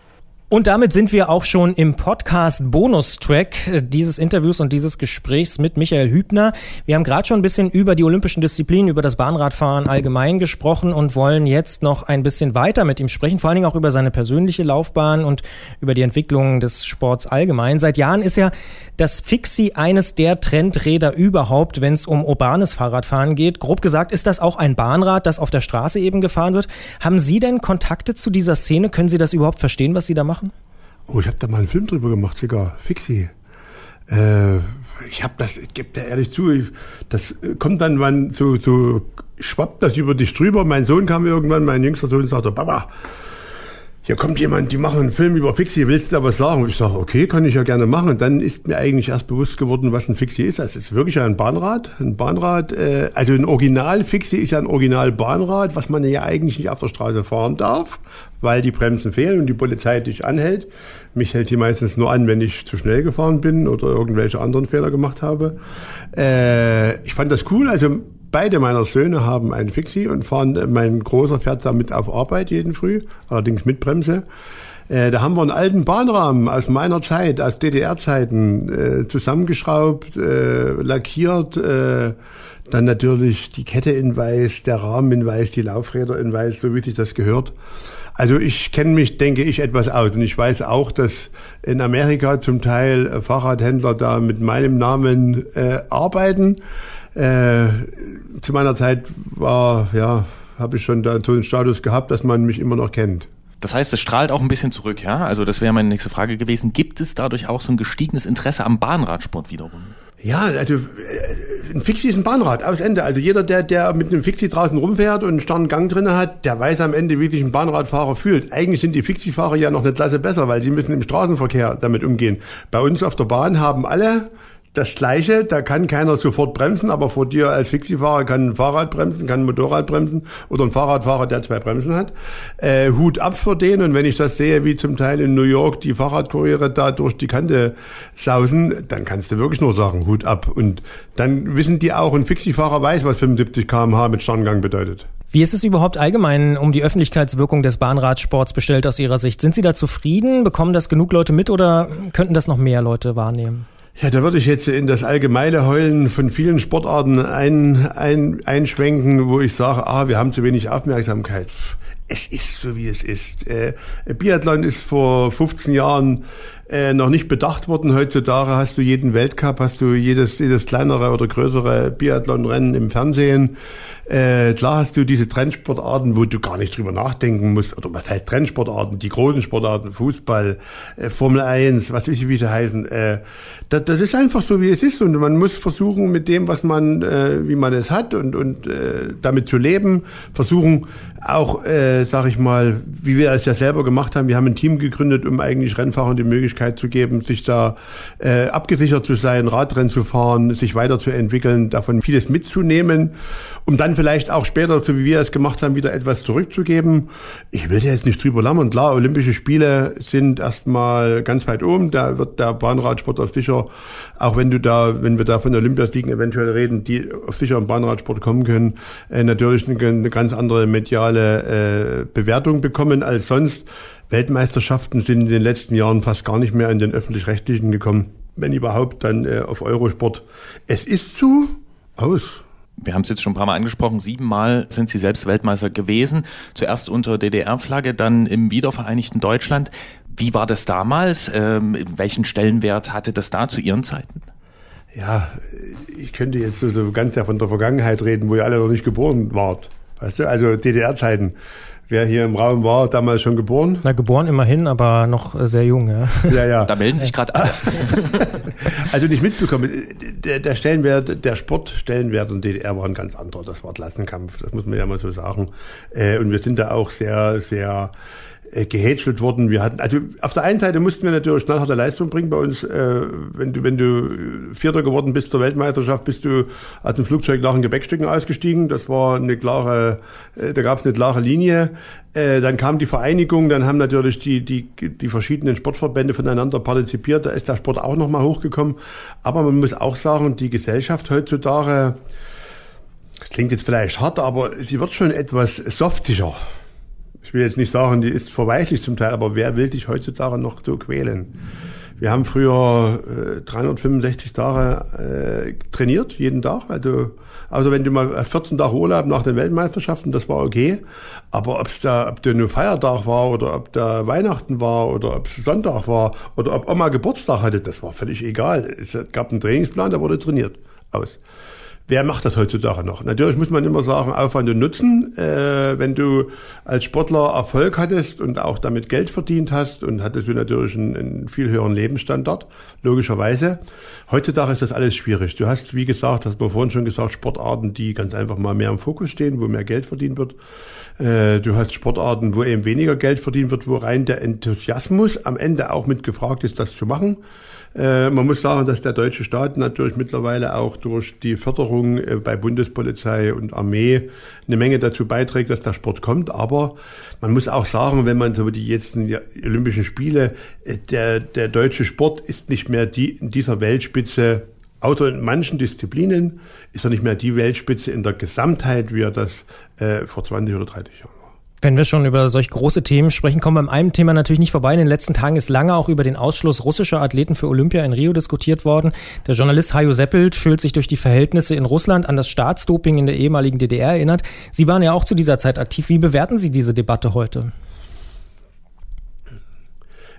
Und damit sind wir auch schon im Podcast Bonustrack äh, dieses Interviews und dieses Gesprächs mit Michael Hübner. Wir haben gerade schon ein bisschen über die olympischen Disziplinen, über das Bahnradfahren allgemein gesprochen und wollen jetzt noch ein bisschen weiter mit ihm sprechen, vor allen Dingen auch über seine persönliche Laufbahn und über die Entwicklung des Sports allgemein. Seit Jahren ist ja das Fixie eines der Trendräder überhaupt, wenn es um urbanes Fahrradfahren geht. Grob gesagt ist das auch ein Bahnrad, das auf der Straße eben gefahren wird. Haben Sie denn Kontakte zu dieser Szene? Können Sie das überhaupt verstehen, was Sie da machen? Oh, ich habe da mal einen Film drüber gemacht, sogar. Fixi. Äh, ich habe das, ich gebe da ehrlich zu, ich, das kommt dann, wann so, so schwappt das über dich drüber. Mein Sohn kam irgendwann, mein jüngster Sohn sagte, Papa, hier kommt jemand, die machen einen Film über Fixie, willst du da was sagen? Und ich sage, okay, kann ich ja gerne machen. Und dann ist mir eigentlich erst bewusst geworden, was ein Fixie ist. Das ist wirklich ein Bahnrad. Ein Bahnrad, äh, also ein Original-Fixie ist ja ein Original-Bahnrad, was man ja eigentlich nicht auf der Straße fahren darf, weil die Bremsen fehlen und die Polizei dich anhält. Mich hält die meistens nur an, wenn ich zu schnell gefahren bin oder irgendwelche anderen Fehler gemacht habe. Äh, ich fand das cool. Also beide meiner Söhne haben einen Fixie und fahren, mein Großer fährt damit auf Arbeit jeden Früh, allerdings mit Bremse. Äh, da haben wir einen alten Bahnrahmen aus meiner Zeit, aus DDR-Zeiten, äh, zusammengeschraubt, äh, lackiert, äh, dann natürlich die Kette in weiß, der Rahmen in weiß, die Laufräder in weiß, so wie sich das gehört. Also ich kenne mich, denke ich, etwas aus. Und ich weiß auch, dass in Amerika zum Teil Fahrradhändler da mit meinem Namen äh, arbeiten. Äh, zu meiner Zeit war, ja, habe ich schon da so einen Status gehabt, dass man mich immer noch kennt. Das heißt, es strahlt auch ein bisschen zurück, ja? Also das wäre meine nächste Frage gewesen. Gibt es dadurch auch so ein gestiegenes Interesse am Bahnradsport wiederum? Ja, also äh, ein Fixie ist ein Bahnrad, aus Ende. Also jeder, der, der mit einem Fixie draußen rumfährt und einen starren Gang drin hat, der weiß am Ende, wie sich ein Bahnradfahrer fühlt. Eigentlich sind die Fixie-Fahrer ja noch eine Klasse besser, weil die müssen im Straßenverkehr damit umgehen. Bei uns auf der Bahn haben alle das Gleiche, da kann keiner sofort bremsen, aber vor dir als Fixie-Fahrer kann ein Fahrrad bremsen, kann ein Motorrad bremsen oder ein Fahrradfahrer, der zwei Bremsen hat. Äh, Hut ab für den und wenn ich das sehe, wie zum Teil in New York die Fahrradkuriere da durch die Kante sausen, dann kannst du wirklich nur sagen, Hut ab. Und dann wissen die auch, ein Fixie-Fahrer weiß, was 75 kmh mit Starngang bedeutet. Wie ist es überhaupt allgemein um die Öffentlichkeitswirkung des Bahnradsports bestellt aus Ihrer Sicht? Sind Sie da zufrieden? Bekommen das genug Leute mit oder könnten das noch mehr Leute wahrnehmen? Ja, da würde ich jetzt in das allgemeine Heulen von vielen Sportarten ein, ein, einschwenken, wo ich sage, ah, wir haben zu wenig Aufmerksamkeit. Es ist so, wie es ist. Äh, Biathlon ist vor 15 Jahren äh, noch nicht bedacht worden. Heutzutage hast du jeden Weltcup, hast du jedes, jedes kleinere oder größere Biathlonrennen im Fernsehen. Äh, klar hast du diese Trendsportarten, wo du gar nicht drüber nachdenken musst. Oder was heißt Trendsportarten? Die großen Sportarten, Fußball, äh, Formel 1, was weiß ich, wie sie heißen. Äh, das, das ist einfach so, wie es ist. Und man muss versuchen, mit dem, was man, äh, wie man es hat und, und äh, damit zu leben, versuchen auch, äh, sag ich mal, wie wir es ja selber gemacht haben. Wir haben ein Team gegründet, um eigentlich Rennfahrern die Möglichkeit zu geben, sich da äh, abgesichert zu sein, Radrennen zu fahren, sich weiterzuentwickeln, davon vieles mitzunehmen um dann vielleicht auch später, so wie wir es gemacht haben, wieder etwas zurückzugeben. Ich will jetzt nicht drüber lammern. Klar, Olympische Spiele sind erstmal ganz weit oben. Da wird der Bahnradsport auf sicher, auch wenn du da, wenn wir da von Olympiasiegen eventuell reden, die auf sicher im Bahnradsport kommen können, äh, natürlich eine, eine, ganz andere mediale äh, Bewertung bekommen als sonst. Weltmeisterschaften sind in den letzten Jahren fast gar nicht mehr in den öffentlich-rechtlichen gekommen. Wenn überhaupt, dann äh, auf Eurosport. Es ist zu aus wir haben es jetzt schon ein paar Mal angesprochen, siebenmal sind Sie selbst Weltmeister gewesen. Zuerst unter DDR-Flagge, dann im wiedervereinigten Deutschland. Wie war das damals? Ähm, welchen Stellenwert hatte das da zu Ihren Zeiten? Ja, ich könnte jetzt so, ganz ja von der Vergangenheit reden, wo ihr alle noch nicht geboren wart. Weißt du, also DDR-Zeiten. Wer hier im Raum war, damals schon geboren? Na, geboren immerhin, aber noch äh, sehr jung, ja. Ja, ja. Da melden sich gerade alle. also nicht mitbekommen. Der, der Stellenwert, der Sportstellenwert in DDR war ein ganz anderer. Das war Klassenkampf, das muss man ja mal so sagen. Äh, und wir sind da auch sehr, sehr äh, gehätschelt worden. Wir hatten, also auf der einen Seite mussten wir natürlich knallharte Leistung bringen bei uns. Äh, wenn du, wenn du Vierter geworden bist zur Weltmeisterschaft, bist du aus dem Flugzeug nach den Gepäckstücken ausgestiegen. Das war eine klare, äh, da gab es eine klare Linie. Äh, dann kam die Vereinigung, dann haben natürlich die, die, die verschiedenen Sportverbände voneinander partizipiert. Da ist der Sport auch nochmal hochgekommen. Aber man muss auch sagen, die Gesellschaft heutzutage, das klingt jetzt vielleicht hart, aber sie wird schon etwas softischer ich will jetzt nicht sagen, die ist verweichlich zum Teil, aber wer will sich heutzutage noch so quälen? Wir haben früher äh, 365 Tage äh, trainiert, jeden Tag. Also, also wenn du mal 14 Tage Urlaub nach den Weltmeisterschaften, das war okay. Aber ob's da, ob der nur Feiertag war oder ob da Weihnachten war oder ob Sonntag war oder ob Oma Geburtstag hatte, das war völlig egal. Es gab einen Trainingsplan, der wurde trainiert. Aus. Wer macht das heutzutage noch? Natürlich muss man immer sagen, Aufwand und Nutzen. Äh, wenn du als Sportler Erfolg hattest und auch damit Geld verdient hast und hattest du natürlich einen, einen, viel höheren Lebensstandard, logischerweise. Heutzutage ist das alles schwierig. Du hast, wie gesagt, hast du vorhin schon gesagt, Sportarten, die ganz einfach mal mehr im Fokus stehen, wo mehr Geld verdient wird. Äh, du hast Sportarten, wo eben weniger Geld verdient wird, wo rein der Enthusiasmus am Ende auch mit gefragt ist, das zu machen. Äh, man muss sagen, dass der deutsche Staat natürlich mittlerweile auch durch die Förderung äh, bei Bundespolizei und Armee eine Menge dazu beiträgt, dass der Sport kommt. Aber man muss auch sagen, wenn man so die jetzt die Olympischen Spiele, äh, der, der deutsche Sport ist nicht mehr die in dieser Weltspitze Außer in manchen Disziplinen ist er nicht mehr die Weltspitze in der Gesamtheit, wie er das äh, vor 20 oder 30 Jahren wenn wir schon über solch große Themen sprechen, kommen wir beim einem Thema natürlich nicht vorbei. In den letzten Tagen ist lange auch über den Ausschluss russischer Athleten für Olympia in Rio diskutiert worden. Der Journalist Hajo Seppelt fühlt sich durch die Verhältnisse in Russland an das Staatsdoping in der ehemaligen DDR erinnert. Sie waren ja auch zu dieser Zeit aktiv. Wie bewerten Sie diese Debatte heute?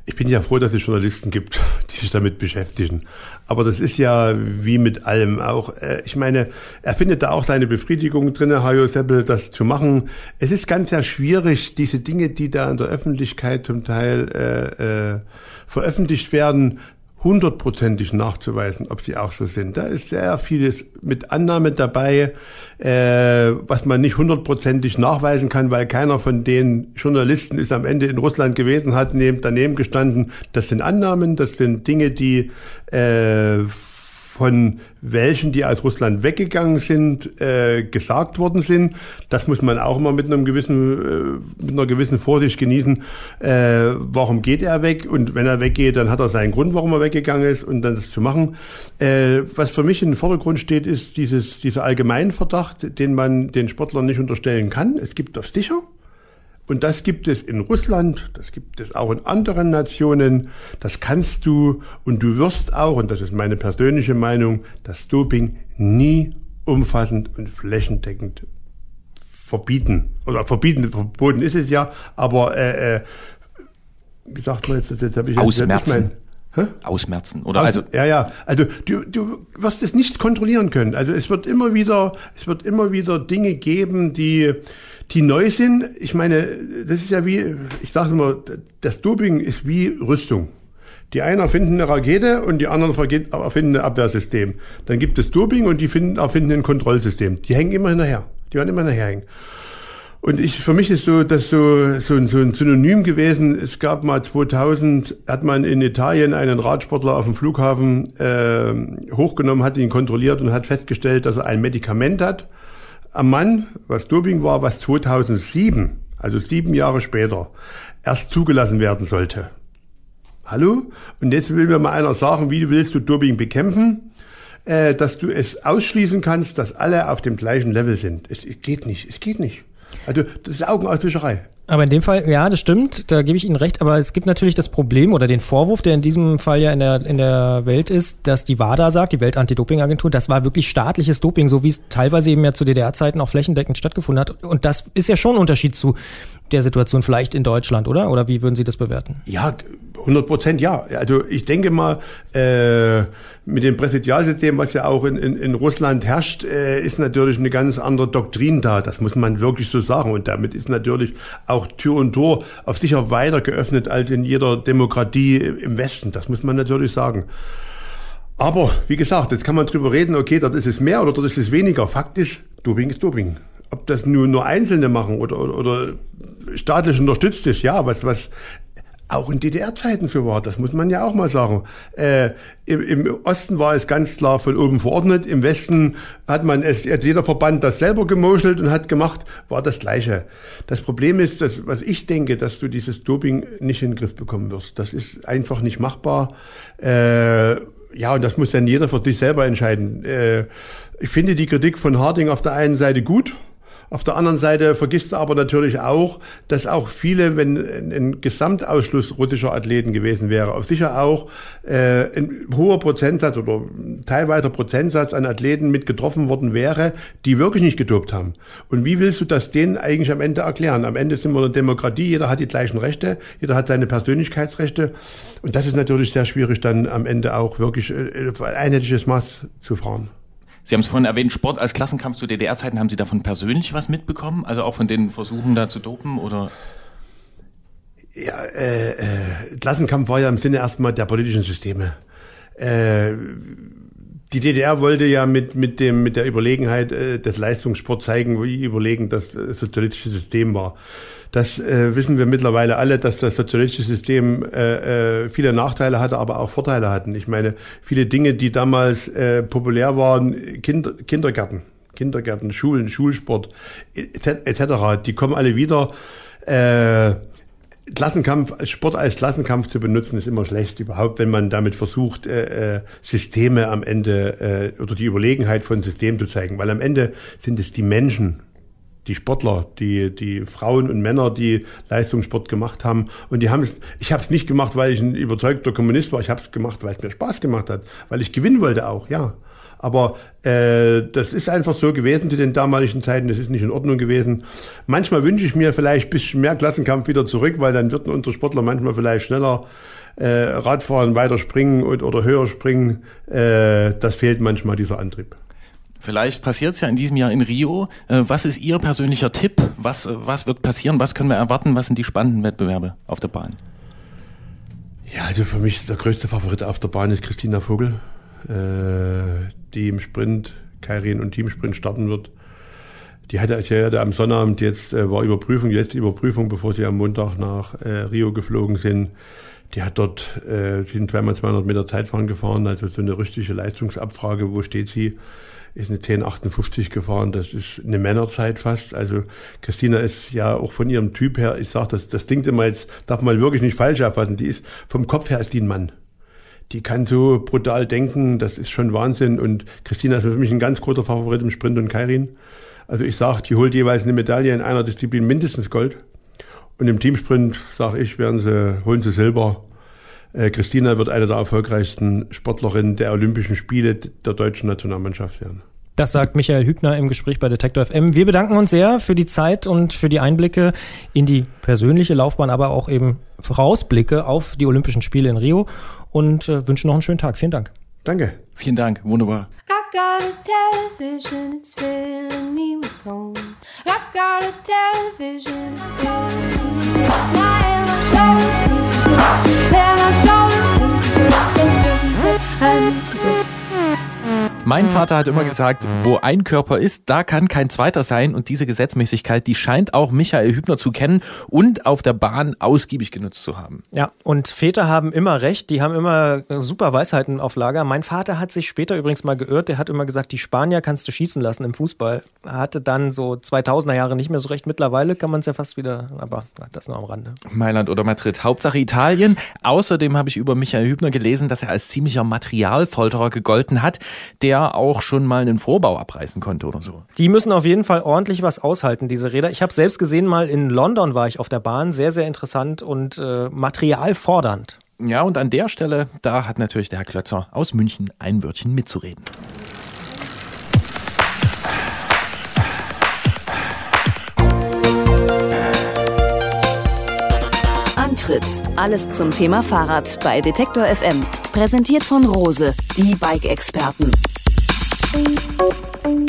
Ich bin ja froh, dass es Journalisten gibt, die sich damit beschäftigen. Aber das ist ja wie mit allem auch. Äh, ich meine, er findet da auch seine Befriedigung drin, Hajo Seppel, das zu machen. Es ist ganz sehr schwierig, diese Dinge, die da in der Öffentlichkeit zum Teil äh, äh, veröffentlicht werden, hundertprozentig nachzuweisen, ob sie auch so sind. Da ist sehr vieles mit Annahme dabei, äh, was man nicht hundertprozentig nachweisen kann, weil keiner von den Journalisten ist am Ende in Russland gewesen, hat neben, daneben gestanden. Das sind Annahmen, das sind Dinge, die äh, von welchen, die aus Russland weggegangen sind, äh, gesagt worden sind. Das muss man auch immer mit einem gewissen, äh, mit einer gewissen Vorsicht genießen. Äh, warum geht er weg? Und wenn er weggeht, dann hat er seinen Grund, warum er weggegangen ist und dann das zu machen. Äh, was für mich in den Vordergrund steht, ist dieses, dieser Allgemeinverdacht, den man den Sportlern nicht unterstellen kann. Es gibt das sicher. Und das gibt es in Russland, das gibt es auch in anderen Nationen. Das kannst du und du wirst auch, und das ist meine persönliche Meinung, das Doping nie umfassend und flächendeckend verbieten. Oder verbieten, verboten ist es ja, aber äh, äh, wie sagt man jetzt, jetzt habe ich Ausmerzen. Jetzt nicht mein, Ausmerzen, oder? Also, also, ja, ja. Also, du, du wirst es nicht kontrollieren können. Also, es wird immer wieder, es wird immer wieder Dinge geben, die, die neu sind. Ich meine, das ist ja wie, ich sage immer, das Doping ist wie Rüstung. Die einen erfinden eine Rakete und die anderen erfinden ein Abwehrsystem. Dann gibt es Doping und die finden, erfinden ein Kontrollsystem. Die hängen immer hinterher. Die werden immer hinterherhängen. Und ich, für mich ist so, das so, so, ein, so ein Synonym gewesen. Es gab mal 2000, hat man in Italien einen Radsportler auf dem Flughafen äh, hochgenommen, hat ihn kontrolliert und hat festgestellt, dass er ein Medikament hat am Mann, was Doping war, was 2007, also sieben Jahre später, erst zugelassen werden sollte. Hallo? Und jetzt will mir mal einer sagen, wie willst du Doping bekämpfen? Äh, dass du es ausschließen kannst, dass alle auf dem gleichen Level sind. Es, es geht nicht, es geht nicht. Also das ist Augenauswischerei. Aber in dem Fall, ja, das stimmt, da gebe ich Ihnen recht, aber es gibt natürlich das Problem oder den Vorwurf, der in diesem Fall ja in der, in der Welt ist, dass die WADA sagt, die Welt-Anti-Doping-Agentur, das war wirklich staatliches Doping, so wie es teilweise eben ja zu DDR-Zeiten auch flächendeckend stattgefunden hat. Und das ist ja schon ein Unterschied zu der Situation vielleicht in Deutschland, oder? Oder wie würden Sie das bewerten? Ja, 100 Prozent ja. Also ich denke mal, äh, mit dem Präsidialsystem, was ja auch in, in, in Russland herrscht, äh, ist natürlich eine ganz andere Doktrin da. Das muss man wirklich so sagen. Und damit ist natürlich auch Tür und Tor auf sicher weiter geöffnet als in jeder Demokratie im Westen. Das muss man natürlich sagen. Aber wie gesagt, jetzt kann man drüber reden, okay, dort ist es mehr oder dort ist es weniger. Fakt ist, Doping ist Doping. Ob das nur nur Einzelne machen oder, oder, oder staatlich unterstützt ist, ja, was, was auch in DDR-Zeiten so war, das muss man ja auch mal sagen. Äh, im, im, Osten war es ganz klar von oben verordnet, im Westen hat man es, hat jeder Verband das selber gemoschelt und hat gemacht, war das Gleiche. Das Problem ist, dass, was ich denke, dass du dieses Doping nicht in den Griff bekommen wirst. Das ist einfach nicht machbar. Äh, ja, und das muss dann jeder für sich selber entscheiden. Äh, ich finde die Kritik von Harding auf der einen Seite gut, auf der anderen Seite vergisst er aber natürlich auch, dass auch viele, wenn ein Gesamtausschluss russischer Athleten gewesen wäre, auf sicher auch äh, ein hoher Prozentsatz oder teilweise Prozentsatz an Athleten mit getroffen worden wäre, die wirklich nicht gedopt haben. Und wie willst du das denen eigentlich am Ende erklären? Am Ende sind wir eine Demokratie, jeder hat die gleichen Rechte, jeder hat seine Persönlichkeitsrechte. Und das ist natürlich sehr schwierig, dann am Ende auch wirklich äh, ein einheitliches Maß zu fahren. Sie haben es vorhin erwähnt, Sport als Klassenkampf zu DDR-Zeiten. Haben Sie davon persönlich was mitbekommen? Also auch von den Versuchen da zu dopen oder? Ja, äh, äh, Klassenkampf war ja im Sinne erstmal der politischen Systeme. Äh, die DDR wollte ja mit, mit, dem, mit der Überlegenheit äh, des Leistungssports zeigen, wie überlegen das äh, sozialistische System war. Das äh, wissen wir mittlerweile alle, dass das sozialistische System äh, äh, viele Nachteile hatte, aber auch Vorteile hatten. Ich meine, viele Dinge, die damals äh, populär waren, Kinder, Kindergärten, Kindergärten, Schulen, Schulsport etc., die kommen alle wieder. Äh, Klassenkampf, Sport als Klassenkampf zu benutzen, ist immer schlecht, überhaupt, wenn man damit versucht, äh, äh, Systeme am Ende äh, oder die Überlegenheit von Systemen zu zeigen. Weil am Ende sind es die Menschen, die Sportler, die, die Frauen und Männer, die Leistungssport gemacht haben. Und die haben ich habe es nicht gemacht, weil ich ein überzeugter Kommunist war, ich habe es gemacht, weil es mir Spaß gemacht hat, weil ich gewinnen wollte auch, ja. Aber äh, das ist einfach so gewesen zu den damaligen Zeiten, das ist nicht in Ordnung gewesen. Manchmal wünsche ich mir vielleicht ein bisschen mehr Klassenkampf wieder zurück, weil dann würden unsere Sportler manchmal vielleicht schneller äh, Radfahren, weiter springen und, oder höher springen. Äh, das fehlt manchmal, dieser Antrieb. Vielleicht passiert es ja in diesem Jahr in Rio. Äh, was ist Ihr persönlicher Tipp? Was, äh, was wird passieren? Was können wir erwarten? Was sind die spannenden Wettbewerbe auf der Bahn? Ja, also für mich der größte Favorit auf der Bahn ist Christina Vogel, äh, die im Sprint, Kairin und Teamsprint starten wird. Die hatte, ich hatte am Sonnabend jetzt, war Überprüfung, jetzt Überprüfung, bevor sie am Montag nach Rio geflogen sind. Die hat dort, äh, sind zweimal 200 Meter Zeitfahren gefahren, also so eine richtige Leistungsabfrage, wo steht sie? Ist eine 1058 gefahren. Das ist eine Männerzeit fast. Also Christina ist ja auch von ihrem Typ her, ich sage, das, das klingt immer jetzt, darf man wirklich nicht falsch auffassen. Die ist, vom Kopf her ist die ein Mann. Die kann so brutal denken, das ist schon Wahnsinn. Und Christina ist für mich ein ganz großer Favorit im Sprint und Kairin. Also ich sage, die holt jeweils eine Medaille in einer Disziplin mindestens Gold. Und im Teamsprint, sage ich, werden sie, holen sie Silber. Äh, Christina wird eine der erfolgreichsten Sportlerinnen der Olympischen Spiele der deutschen Nationalmannschaft werden. Das sagt Michael Hübner im Gespräch bei Detektor FM. Wir bedanken uns sehr für die Zeit und für die Einblicke in die persönliche Laufbahn, aber auch eben Vorausblicke auf die Olympischen Spiele in Rio und äh, wünschen noch einen schönen Tag. Vielen Dank. Danke. Vielen Dank. Wunderbar. I got a television, it's filling me with home. I got a television, it's filling me with home. Mein Vater hat immer gesagt, wo ein Körper ist, da kann kein zweiter sein. Und diese Gesetzmäßigkeit, die scheint auch Michael Hübner zu kennen und auf der Bahn ausgiebig genutzt zu haben. Ja, und Väter haben immer recht. Die haben immer super Weisheiten auf Lager. Mein Vater hat sich später übrigens mal geirrt. Der hat immer gesagt, die Spanier kannst du schießen lassen im Fußball. Er hatte dann so 2000er Jahre nicht mehr so recht. Mittlerweile kann man es ja fast wieder, aber das nur am Rande. Mailand oder Madrid. Hauptsache Italien. Außerdem habe ich über Michael Hübner gelesen, dass er als ziemlicher Materialfolterer gegolten hat, der der auch schon mal einen Vorbau abreißen konnte oder so. Die müssen auf jeden Fall ordentlich was aushalten, diese Räder. Ich habe selbst gesehen, mal in London war ich auf der Bahn. Sehr, sehr interessant und äh, materialfordernd. Ja, und an der Stelle, da hat natürlich der Herr Klötzer aus München ein Wörtchen mitzureden. Antritt. Alles zum Thema Fahrrad bei Detektor FM. Präsentiert von Rose, die Bike-Experten. Thank you.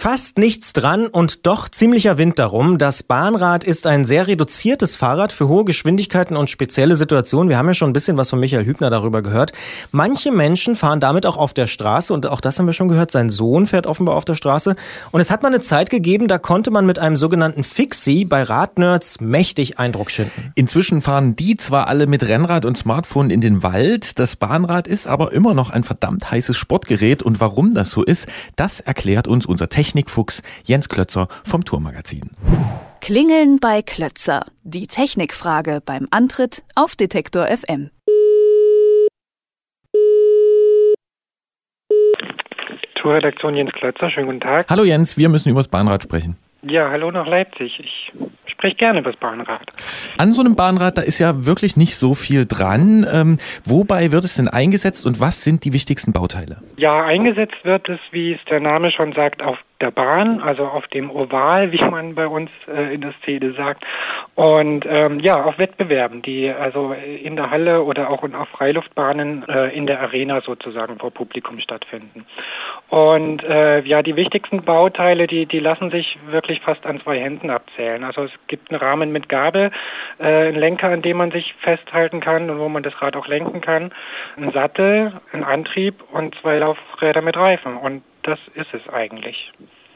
Fast nichts dran und doch ziemlicher Wind darum. Das Bahnrad ist ein sehr reduziertes Fahrrad für hohe Geschwindigkeiten und spezielle Situationen. Wir haben ja schon ein bisschen was von Michael Hübner darüber gehört. Manche Menschen fahren damit auch auf der Straße und auch das haben wir schon gehört. Sein Sohn fährt offenbar auf der Straße. Und es hat mal eine Zeit gegeben, da konnte man mit einem sogenannten Fixie bei Radnerds mächtig Eindruck schinden. Inzwischen fahren die zwar alle mit Rennrad und Smartphone in den Wald, das Bahnrad ist aber immer noch ein verdammt heißes Sportgerät und warum das so ist, das erklärt uns unser Technikfuchs Jens Klötzer vom Tourmagazin. Klingeln bei Klötzer. Die Technikfrage beim Antritt auf Detektor FM. Tourredaktion Jens Klötzer, schönen guten Tag. Hallo Jens, wir müssen über das Bahnrad sprechen. Ja, hallo nach Leipzig. Ich spreche gerne über das Bahnrad. An so einem Bahnrad, da ist ja wirklich nicht so viel dran. Ähm, wobei wird es denn eingesetzt und was sind die wichtigsten Bauteile? Ja, eingesetzt wird es, wie es der Name schon sagt, auf der Bahn, also auf dem Oval, wie man bei uns äh, in der Szene sagt. Und ähm, ja, auf Wettbewerben, die also in der Halle oder auch auf Freiluftbahnen äh, in der Arena sozusagen vor Publikum stattfinden. Und äh, ja, die wichtigsten Bauteile, die, die lassen sich wirklich fast an zwei Händen abzählen. Also es gibt einen Rahmen mit Gabel, äh, einen Lenker, an dem man sich festhalten kann und wo man das Rad auch lenken kann, einen Sattel, einen Antrieb und zwei Laufräder mit Reifen. Und das ist es eigentlich.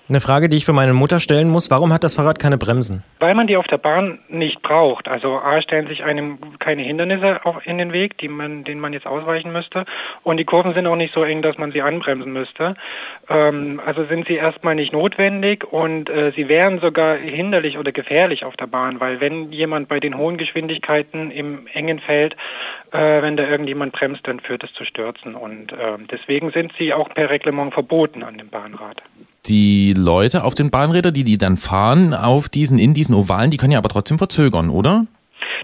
Eine Frage, die ich für meine Mutter stellen muss, warum hat das Fahrrad keine Bremsen? Weil man die auf der Bahn nicht braucht. Also A stellen sich einem keine Hindernisse auf in den Weg, die man, denen man jetzt ausweichen müsste. Und die Kurven sind auch nicht so eng, dass man sie anbremsen müsste. Ähm, also sind sie erstmal nicht notwendig und äh, sie wären sogar hinderlich oder gefährlich auf der Bahn, weil wenn jemand bei den hohen Geschwindigkeiten im engen Feld, äh, wenn da irgendjemand bremst, dann führt es zu Stürzen. Und äh, deswegen sind sie auch per Reglement verboten an dem Bahnrad die Leute auf den Bahnrädern, die die dann fahren, auf diesen, in diesen Ovalen, die können ja aber trotzdem verzögern, oder?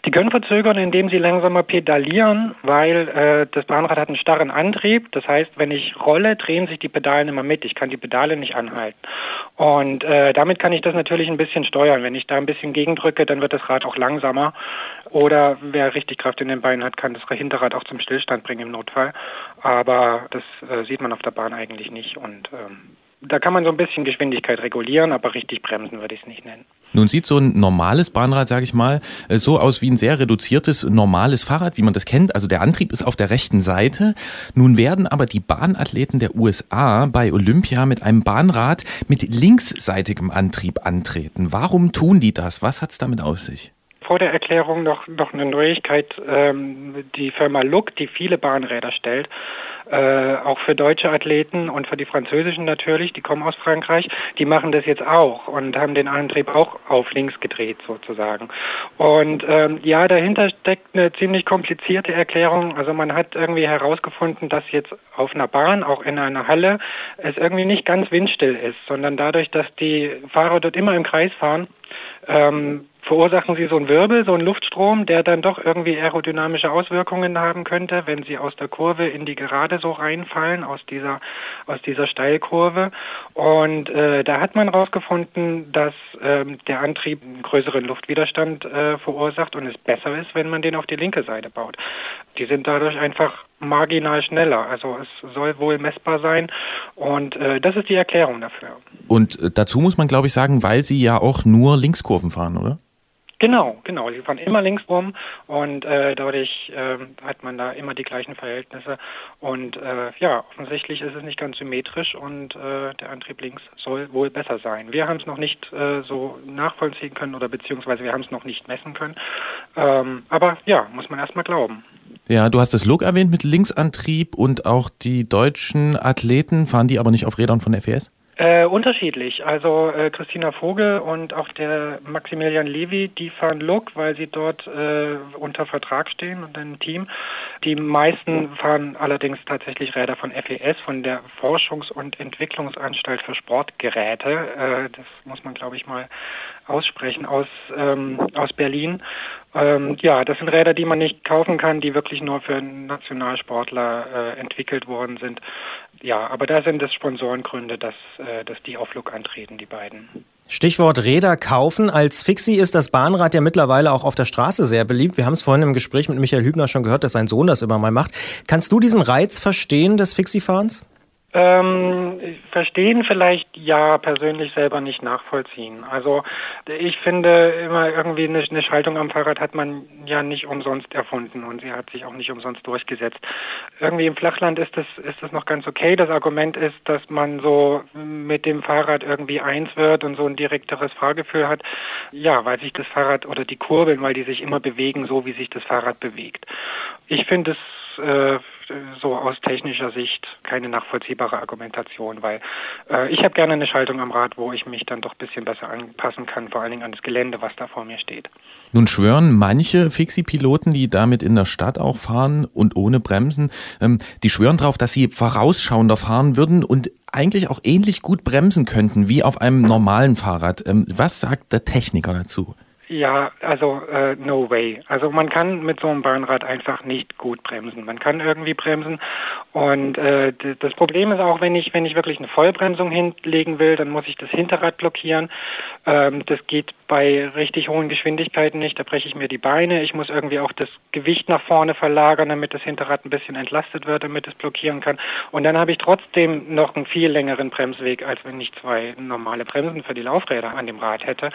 Die können verzögern, indem sie langsamer pedalieren, weil äh, das Bahnrad hat einen starren Antrieb. Das heißt, wenn ich rolle, drehen sich die Pedalen immer mit. Ich kann die Pedale nicht anhalten. Und äh, damit kann ich das natürlich ein bisschen steuern. Wenn ich da ein bisschen gegendrücke, dann wird das Rad auch langsamer. Oder wer richtig Kraft in den Beinen hat, kann das Hinterrad auch zum Stillstand bringen im Notfall. Aber das äh, sieht man auf der Bahn eigentlich nicht. Und ähm, da kann man so ein bisschen Geschwindigkeit regulieren, aber richtig bremsen würde ich es nicht nennen. Nun sieht so ein normales Bahnrad, sage ich mal, so aus wie ein sehr reduziertes normales Fahrrad, wie man das kennt. Also der Antrieb ist auf der rechten Seite. Nun werden aber die Bahnathleten der USA bei Olympia mit einem Bahnrad mit linksseitigem Antrieb antreten. Warum tun die das? Was hat es damit auf sich? Vor der Erklärung noch, noch eine Neuigkeit. Ähm, die Firma Look, die viele Bahnräder stellt, äh, auch für deutsche Athleten und für die französischen natürlich, die kommen aus Frankreich, die machen das jetzt auch und haben den Antrieb auch auf links gedreht sozusagen. Und ähm, ja, dahinter steckt eine ziemlich komplizierte Erklärung. Also man hat irgendwie herausgefunden, dass jetzt auf einer Bahn, auch in einer Halle, es irgendwie nicht ganz windstill ist, sondern dadurch, dass die Fahrer dort immer im Kreis fahren, ähm, verursachen sie so einen Wirbel, so einen Luftstrom, der dann doch irgendwie aerodynamische Auswirkungen haben könnte, wenn sie aus der Kurve in die Gerade so reinfallen, aus dieser, aus dieser Steilkurve. Und äh, da hat man herausgefunden, dass ähm, der Antrieb einen größeren Luftwiderstand äh, verursacht und es besser ist, wenn man den auf die linke Seite baut. Die sind dadurch einfach marginal schneller. Also es soll wohl messbar sein und äh, das ist die Erklärung dafür. Und äh, dazu muss man, glaube ich, sagen, weil sie ja auch nur Linkskurven fahren, oder? Genau, genau. Sie fahren immer links rum und äh, dadurch äh, hat man da immer die gleichen Verhältnisse. Und äh, ja, offensichtlich ist es nicht ganz symmetrisch und äh, der Antrieb links soll wohl besser sein. Wir haben es noch nicht äh, so nachvollziehen können oder beziehungsweise wir haben es noch nicht messen können. Ähm, aber ja, muss man erstmal glauben. Ja, du hast das Look erwähnt mit Linksantrieb und auch die deutschen Athleten, fahren die aber nicht auf Rädern von der FES? Äh, unterschiedlich. Also äh, Christina Vogel und auch der Maximilian Levy, die fahren Look, weil sie dort äh, unter Vertrag stehen und ein Team. Die meisten fahren allerdings tatsächlich Räder von FES, von der Forschungs- und Entwicklungsanstalt für Sportgeräte. Äh, das muss man, glaube ich, mal aussprechen, aus, ähm, aus Berlin. Ähm, ja, das sind Räder, die man nicht kaufen kann, die wirklich nur für Nationalsportler äh, entwickelt worden sind. Ja, aber da sind es Sponsorengründe, dass, äh, dass die auf Look antreten, die beiden. Stichwort Räder kaufen. Als Fixie ist das Bahnrad ja mittlerweile auch auf der Straße sehr beliebt. Wir haben es vorhin im Gespräch mit Michael Hübner schon gehört, dass sein Sohn das immer mal macht. Kannst du diesen Reiz verstehen des Fixie-Fahrens? Ähm, verstehen vielleicht ja, persönlich selber nicht nachvollziehen. Also ich finde immer irgendwie eine, eine, Schaltung am Fahrrad hat man ja nicht umsonst erfunden und sie hat sich auch nicht umsonst durchgesetzt. Irgendwie im Flachland ist das, ist das noch ganz okay. Das Argument ist, dass man so mit dem Fahrrad irgendwie eins wird und so ein direkteres Fahrgefühl hat. Ja, weil sich das Fahrrad oder die Kurbeln, weil die sich immer bewegen, so wie sich das Fahrrad bewegt. Ich finde es äh, so aus technischer Sicht keine nachvollziehbare Argumentation, weil äh, ich habe gerne eine Schaltung am Rad, wo ich mich dann doch ein bisschen besser anpassen kann, vor allen Dingen an das Gelände, was da vor mir steht. Nun schwören manche Fixie-Piloten, die damit in der Stadt auch fahren und ohne Bremsen, ähm, die schwören darauf, dass sie vorausschauender fahren würden und eigentlich auch ähnlich gut bremsen könnten wie auf einem normalen Fahrrad. Ähm, was sagt der Techniker dazu? Ja, also äh, no way. Also man kann mit so einem Bahnrad einfach nicht gut bremsen. Man kann irgendwie bremsen und äh, das Problem ist auch, wenn ich wenn ich wirklich eine Vollbremsung hinlegen will, dann muss ich das Hinterrad blockieren. Ähm, das geht bei richtig hohen Geschwindigkeiten nicht. Da breche ich mir die Beine. Ich muss irgendwie auch das Gewicht nach vorne verlagern, damit das Hinterrad ein bisschen entlastet wird, damit es blockieren kann. Und dann habe ich trotzdem noch einen viel längeren Bremsweg, als wenn ich zwei normale Bremsen für die Laufräder an dem Rad hätte.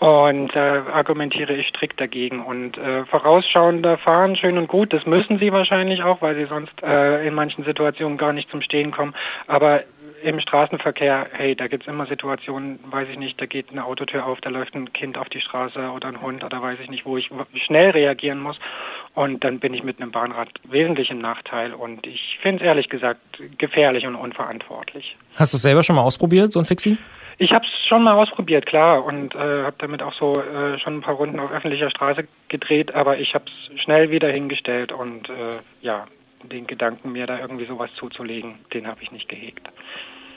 Und äh, argumentiere ich strikt dagegen. Und äh, vorausschauender fahren, schön und gut, das müssen sie wahrscheinlich auch, weil sie sonst äh, in manchen Situationen gar nicht zum Stehen kommen. Aber im Straßenverkehr, hey, da gibt es immer Situationen, weiß ich nicht, da geht eine Autotür auf, da läuft ein Kind auf die Straße oder ein Hund oder weiß ich nicht, wo ich schnell reagieren muss. Und dann bin ich mit einem Bahnrad wesentlich im Nachteil. Und ich finde es ehrlich gesagt gefährlich und unverantwortlich. Hast du es selber schon mal ausprobiert, so ein Fixie? Ich habe es schon mal ausprobiert, klar, und äh, habe damit auch so äh, schon ein paar Runden auf öffentlicher Straße gedreht, aber ich habe es schnell wieder hingestellt und äh, ja, den Gedanken, mir da irgendwie sowas zuzulegen, den habe ich nicht gehegt.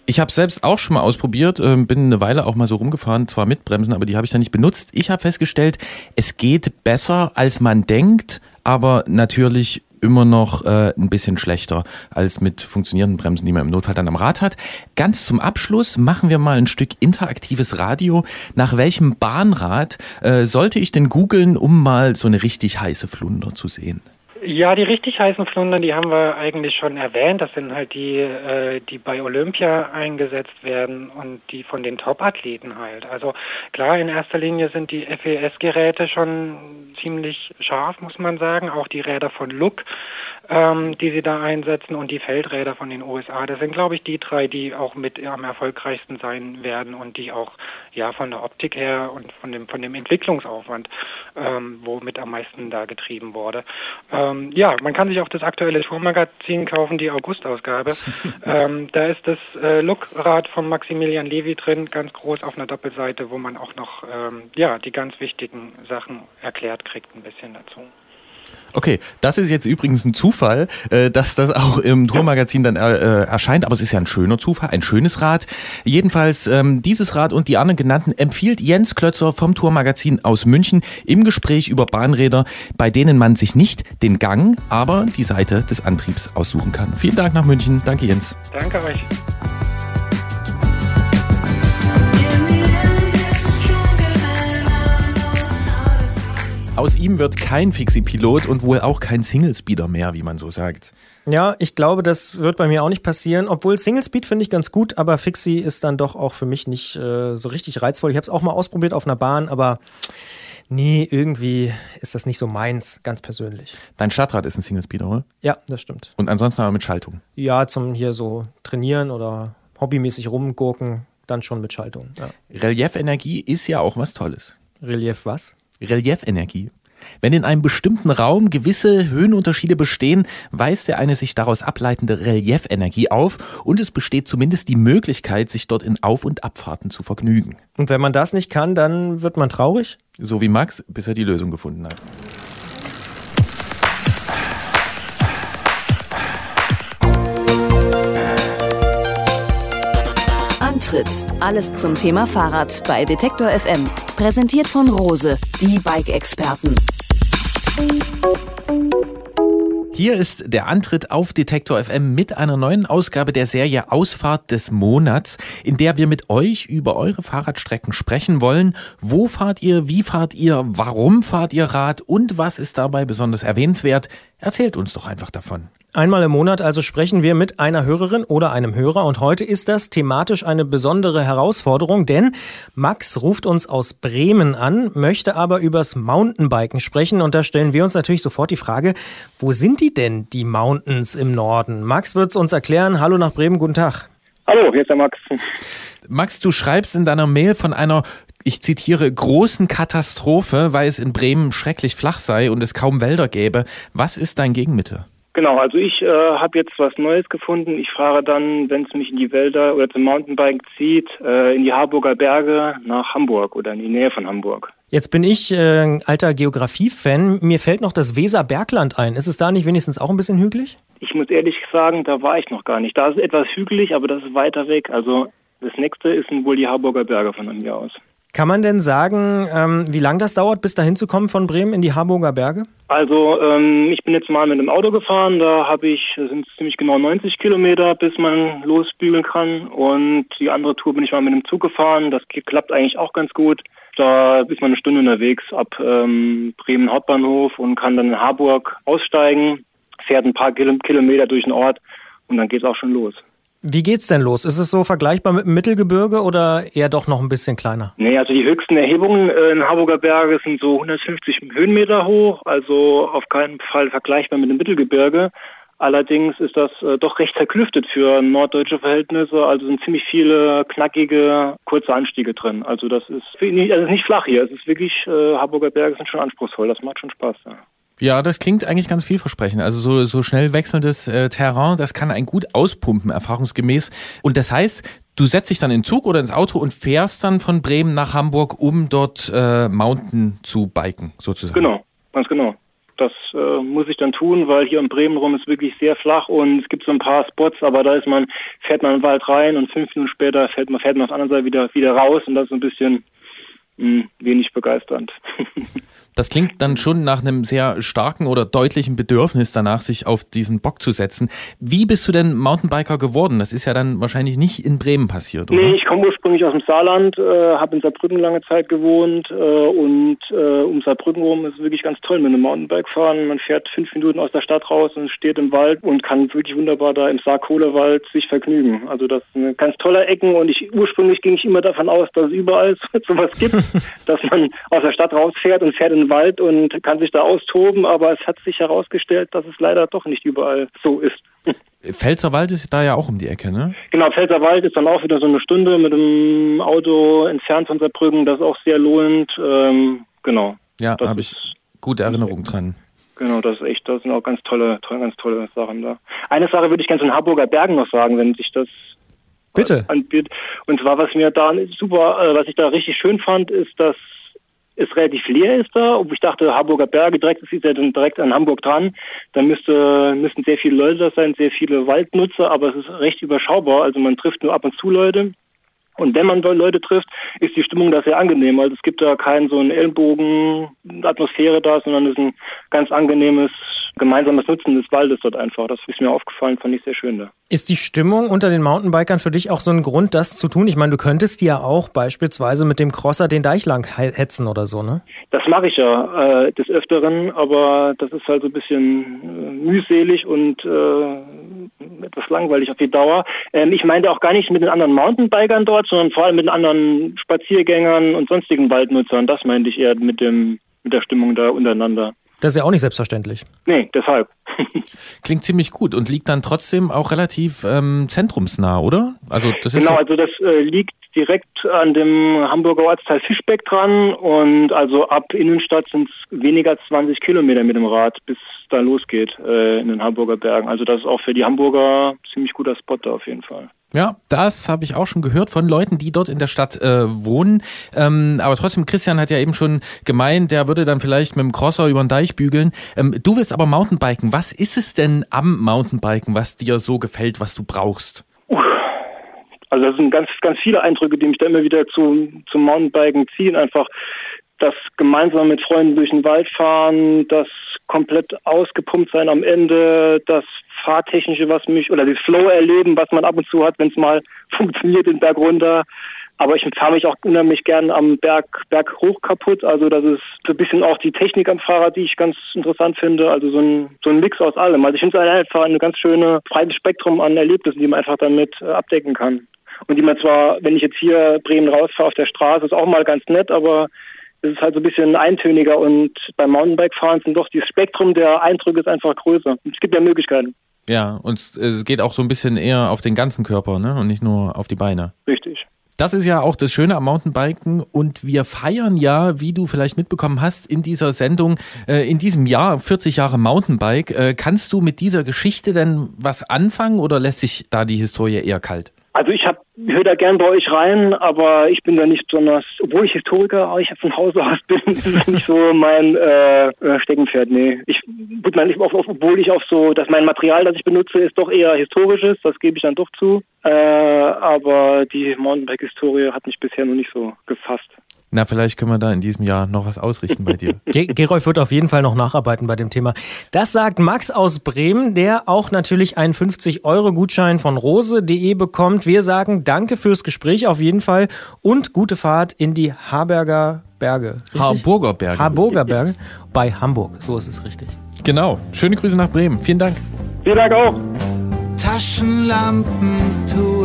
Ich habe selbst auch schon mal ausprobiert, ähm, bin eine Weile auch mal so rumgefahren, zwar mit Bremsen, aber die habe ich dann nicht benutzt. Ich habe festgestellt, es geht besser, als man denkt, aber natürlich immer noch äh, ein bisschen schlechter als mit funktionierenden Bremsen, die man im Notfall dann am Rad hat. Ganz zum Abschluss machen wir mal ein Stück interaktives Radio. Nach welchem Bahnrad äh, sollte ich denn googeln, um mal so eine richtig heiße Flunder zu sehen? Ja, die richtig heißen Flundern, die haben wir eigentlich schon erwähnt. Das sind halt die, äh, die bei Olympia eingesetzt werden und die von den Top-Athleten halt. Also klar, in erster Linie sind die FES-Geräte schon ziemlich scharf, muss man sagen. Auch die Räder von Look ähm, die sie da einsetzen und die Feldräder von den USA. Das sind, glaube ich, die drei, die auch mit am erfolgreichsten sein werden und die auch ja von der Optik her und von dem von dem Entwicklungsaufwand, ähm, womit am meisten da getrieben wurde. Ähm, ja, man kann sich auch das aktuelle Tourmagazin kaufen, die August-Ausgabe. ähm, da ist das äh, Lookrad von Maximilian Levy drin, ganz groß auf einer Doppelseite, wo man auch noch ähm, ja die ganz wichtigen Sachen erklärt kriegt, ein bisschen dazu. Okay, das ist jetzt übrigens ein Zufall, äh, dass das auch im Tourmagazin dann äh, erscheint, aber es ist ja ein schöner Zufall, ein schönes Rad. Jedenfalls ähm, dieses Rad und die anderen genannten empfiehlt Jens Klötzer vom Tourmagazin aus München im Gespräch über Bahnräder, bei denen man sich nicht den Gang, aber die Seite des Antriebs aussuchen kann. Vielen Dank nach München. Danke Jens. Danke euch. Aus ihm wird kein Fixie-Pilot und wohl auch kein Single-Speeder mehr, wie man so sagt. Ja, ich glaube, das wird bei mir auch nicht passieren. Obwohl Single Speed finde ich ganz gut, aber Fixie ist dann doch auch für mich nicht äh, so richtig reizvoll. Ich habe es auch mal ausprobiert auf einer Bahn, aber nee, irgendwie ist das nicht so meins, ganz persönlich. Dein Stadtrad ist ein Single Speeder, oder? Ja, das stimmt. Und ansonsten aber mit Schaltung? Ja, zum hier so trainieren oder hobbymäßig rumgurken, dann schon mit Schaltung. Ja. Reliefenergie ist ja auch was Tolles. Relief was? Reliefenergie. Wenn in einem bestimmten Raum gewisse Höhenunterschiede bestehen, weist der eine sich daraus ableitende Reliefenergie auf und es besteht zumindest die Möglichkeit, sich dort in Auf- und Abfahrten zu vergnügen. Und wenn man das nicht kann, dann wird man traurig? So wie Max, bis er die Lösung gefunden hat. Antritt. Alles zum Thema Fahrrad bei Detektor FM. Präsentiert von Rose, die Bike-Experten. Hier ist der Antritt auf Detektor FM mit einer neuen Ausgabe der Serie Ausfahrt des Monats, in der wir mit euch über eure Fahrradstrecken sprechen wollen. Wo fahrt ihr? Wie fahrt ihr? Warum fahrt ihr Rad? Und was ist dabei besonders erwähnenswert? Erzählt uns doch einfach davon. Einmal im Monat also sprechen wir mit einer Hörerin oder einem Hörer und heute ist das thematisch eine besondere Herausforderung, denn Max ruft uns aus Bremen an, möchte aber übers Mountainbiken sprechen und da stellen wir uns natürlich sofort die Frage, wo sind die denn, die Mountains im Norden? Max wird es uns erklären. Hallo nach Bremen, guten Tag. Hallo, hier ist der Max. Max, du schreibst in deiner Mail von einer ich zitiere, großen Katastrophe, weil es in Bremen schrecklich flach sei und es kaum Wälder gäbe. Was ist dein Gegenmittel? Genau, also ich äh, habe jetzt was Neues gefunden. Ich fahre dann, wenn es mich in die Wälder oder zum Mountainbike zieht, äh, in die Harburger Berge nach Hamburg oder in die Nähe von Hamburg. Jetzt bin ich äh, alter Geografie-Fan. Mir fällt noch das Weserbergland ein. Ist es da nicht wenigstens auch ein bisschen hügelig? Ich muss ehrlich sagen, da war ich noch gar nicht. Da ist etwas hügelig, aber das ist weiter weg. Also das nächste ist wohl die Harburger Berge von mir aus. Kann man denn sagen, ähm, wie lange das dauert, bis dahin zu kommen von Bremen in die Harburger Berge? Also ähm, ich bin jetzt mal mit dem Auto gefahren, da habe ich, sind ziemlich genau 90 Kilometer, bis man losbügeln kann. Und die andere Tour bin ich mal mit dem Zug gefahren, das klappt eigentlich auch ganz gut. Da ist man eine Stunde unterwegs ab ähm, Bremen Hauptbahnhof und kann dann in Harburg aussteigen, fährt ein paar Kilometer durch den Ort und dann geht es auch schon los. Wie geht's denn los? Ist es so vergleichbar mit dem Mittelgebirge oder eher doch noch ein bisschen kleiner? Nee, also die höchsten Erhebungen in Harburger Berge sind so 150 Höhenmeter hoch, also auf keinen Fall vergleichbar mit dem Mittelgebirge. Allerdings ist das äh, doch recht zerklüftet für norddeutsche Verhältnisse, also sind ziemlich viele knackige, kurze Anstiege drin. Also das ist also nicht flach hier, es ist wirklich, äh, Harburger Berge sind schon anspruchsvoll, das macht schon Spaß. Ja. Ja, das klingt eigentlich ganz vielversprechend. Also so, so schnell wechselndes äh, Terrain, das kann ein gut auspumpen, erfahrungsgemäß. Und das heißt, du setzt dich dann in Zug oder ins Auto und fährst dann von Bremen nach Hamburg, um dort äh, Mountain zu biken, sozusagen. Genau, ganz genau. Das äh, muss ich dann tun, weil hier in Bremen rum ist wirklich sehr flach und es gibt so ein paar Spots, aber da ist man, fährt man in den Wald rein und fünf Minuten später fährt man, fährt man auf der anderen Seite wieder, wieder raus und das ist ein bisschen mh, hm, wenig begeisternd. Das klingt dann schon nach einem sehr starken oder deutlichen Bedürfnis danach, sich auf diesen Bock zu setzen. Wie bist du denn Mountainbiker geworden? Das ist ja dann wahrscheinlich nicht in Bremen passiert, oder? Nee, ich komme ursprünglich aus dem Saarland, äh, habe in Saarbrücken lange Zeit gewohnt äh, und äh, um Saarbrücken rum ist es wirklich ganz toll mit einem Mountainbike fahren. Man fährt fünf Minuten aus der Stadt raus und steht im Wald und kann wirklich wunderbar da im Saarkohlewald sich vergnügen. Also das ist eine ganz tolle Ecken und ich ursprünglich ging ich immer davon aus, dass es überall sowas gibt, dass man aus der Stadt rausfährt und fährt in den Wald und kann sich da austoben, aber es hat sich herausgestellt, dass es leider doch nicht überall so ist. Pfälzerwald ist da ja auch um die Ecke, ne? Genau, Pfälzerwald ist dann auch wieder so eine Stunde mit dem Auto entfernt von Saarbrücken, das ist auch sehr lohnend. Ähm, genau. Ja, da habe ich gute Erinnerungen dran. Genau, das ist echt, das sind auch ganz tolle, tolle, ganz tolle Sachen da. Eine Sache würde ich gerne zu den Harburger Bergen noch sagen, wenn sich das Bitte. anbietet. Und zwar, was mir da super, äh, was ich da richtig schön fand, ist, dass es relativ leer ist da, ob ich dachte, Harburger Berge direkt ist ja dann direkt an Hamburg dran, da müsste, müssten sehr viele Leute da sein, sehr viele Waldnutzer, aber es ist recht überschaubar, also man trifft nur ab und zu Leute. Und wenn man Leute trifft, ist die Stimmung da sehr angenehm. Also es gibt da keinen so einen Ellenbogen-Atmosphäre da, sondern es ist ein ganz angenehmes gemeinsames Nutzen des Waldes dort einfach. Das ist mir aufgefallen, fand ich sehr schön da. Ist die Stimmung unter den Mountainbikern für dich auch so ein Grund, das zu tun? Ich meine, du könntest ja auch beispielsweise mit dem Crosser den Deich lang hetzen oder so, ne? Das mache ich ja äh, des Öfteren, aber das ist halt so ein bisschen äh, mühselig und äh, etwas langweilig auf die Dauer. Ähm, ich meinte auch gar nicht mit den anderen Mountainbikern dort, sondern vor allem mit den anderen Spaziergängern und sonstigen Waldnutzern. Das meinte ich eher mit dem mit der Stimmung da untereinander. Das ist ja auch nicht selbstverständlich. Nee, deshalb. Klingt ziemlich gut und liegt dann trotzdem auch relativ ähm, zentrumsnah, oder? Also das ist genau, also das äh, liegt direkt an dem Hamburger Ortsteil Fischbeck dran und also ab Innenstadt sind es weniger als 20 Kilometer mit dem Rad, bis da losgeht äh, in den Hamburger Bergen. Also das ist auch für die Hamburger ziemlich guter Spot da auf jeden Fall. Ja, das habe ich auch schon gehört von Leuten, die dort in der Stadt äh, wohnen. Ähm, aber trotzdem, Christian hat ja eben schon gemeint, der würde dann vielleicht mit dem Crosser über den Deich bügeln. Ähm, du willst aber Mountainbiken. Was ist es denn am Mountainbiken, was dir so gefällt, was du brauchst? Also das sind ganz, ganz viele Eindrücke, die mich da immer wieder zu, zum Mountainbiken ziehen. Einfach das gemeinsam mit Freunden durch den Wald fahren, das komplett ausgepumpt sein am Ende, das Fahrtechnische, was mich, oder das Flow erleben, was man ab und zu hat, wenn es mal funktioniert den Berg runter. Aber ich fahre mich auch unheimlich gern am Berg, Berg hoch kaputt. Also das ist so ein bisschen auch die Technik am Fahrrad, die ich ganz interessant finde. Also so ein, so ein Mix aus allem. Also ich finde es einfach eine ganz schöne breites Spektrum an Erlebnissen, die man einfach damit äh, abdecken kann. Und die man zwar, wenn ich jetzt hier Bremen rausfahre auf der Straße, ist auch mal ganz nett, aber es ist halt so ein bisschen eintöniger und beim Mountainbike-Fahren sind doch das Spektrum der Eindrücke ist einfach größer. Es gibt ja Möglichkeiten. Ja, und es- es geht auch so ein bisschen eher auf den ganzen Körper, ne? Und nicht nur auf die Beine. Richtig. Das ist ja auch das Schöne am Mountainbiken und wir feiern ja, wie du vielleicht mitbekommen hast, in dieser Sendung, äh, in diesem Jahr 40 Jahre Mountainbike. Äh, kannst du mit dieser Geschichte denn was anfangen oder lässt sich da die Historie eher kalt? Also ich höre da gern bei euch rein, aber ich bin da nicht besonders, obwohl ich Historiker, aber ich von Hause aus bin, ist nicht so mein äh, äh, Steckenpferd. Nee. Ich, gut, mein, obwohl ich auch so, dass mein Material, das ich benutze, ist doch eher historisches, das gebe ich dann doch zu. Äh, aber die Mountainbike-Historie hat mich bisher noch nicht so gefasst. Na, vielleicht können wir da in diesem Jahr noch was ausrichten bei dir. Ge Gerolf wird auf jeden Fall noch nacharbeiten bei dem Thema. Das sagt Max aus Bremen, der auch natürlich einen 50-Euro-Gutschein von rose.de bekommt. Wir sagen danke fürs Gespräch auf jeden Fall und gute Fahrt in die Harberger Berge. richtig? Harburger Berge. Harburger Berge bei Hamburg. So ist es richtig. Genau. Schöne Grüße nach Bremen. Vielen Dank. Vielen Dank auch. Taschenlampen tue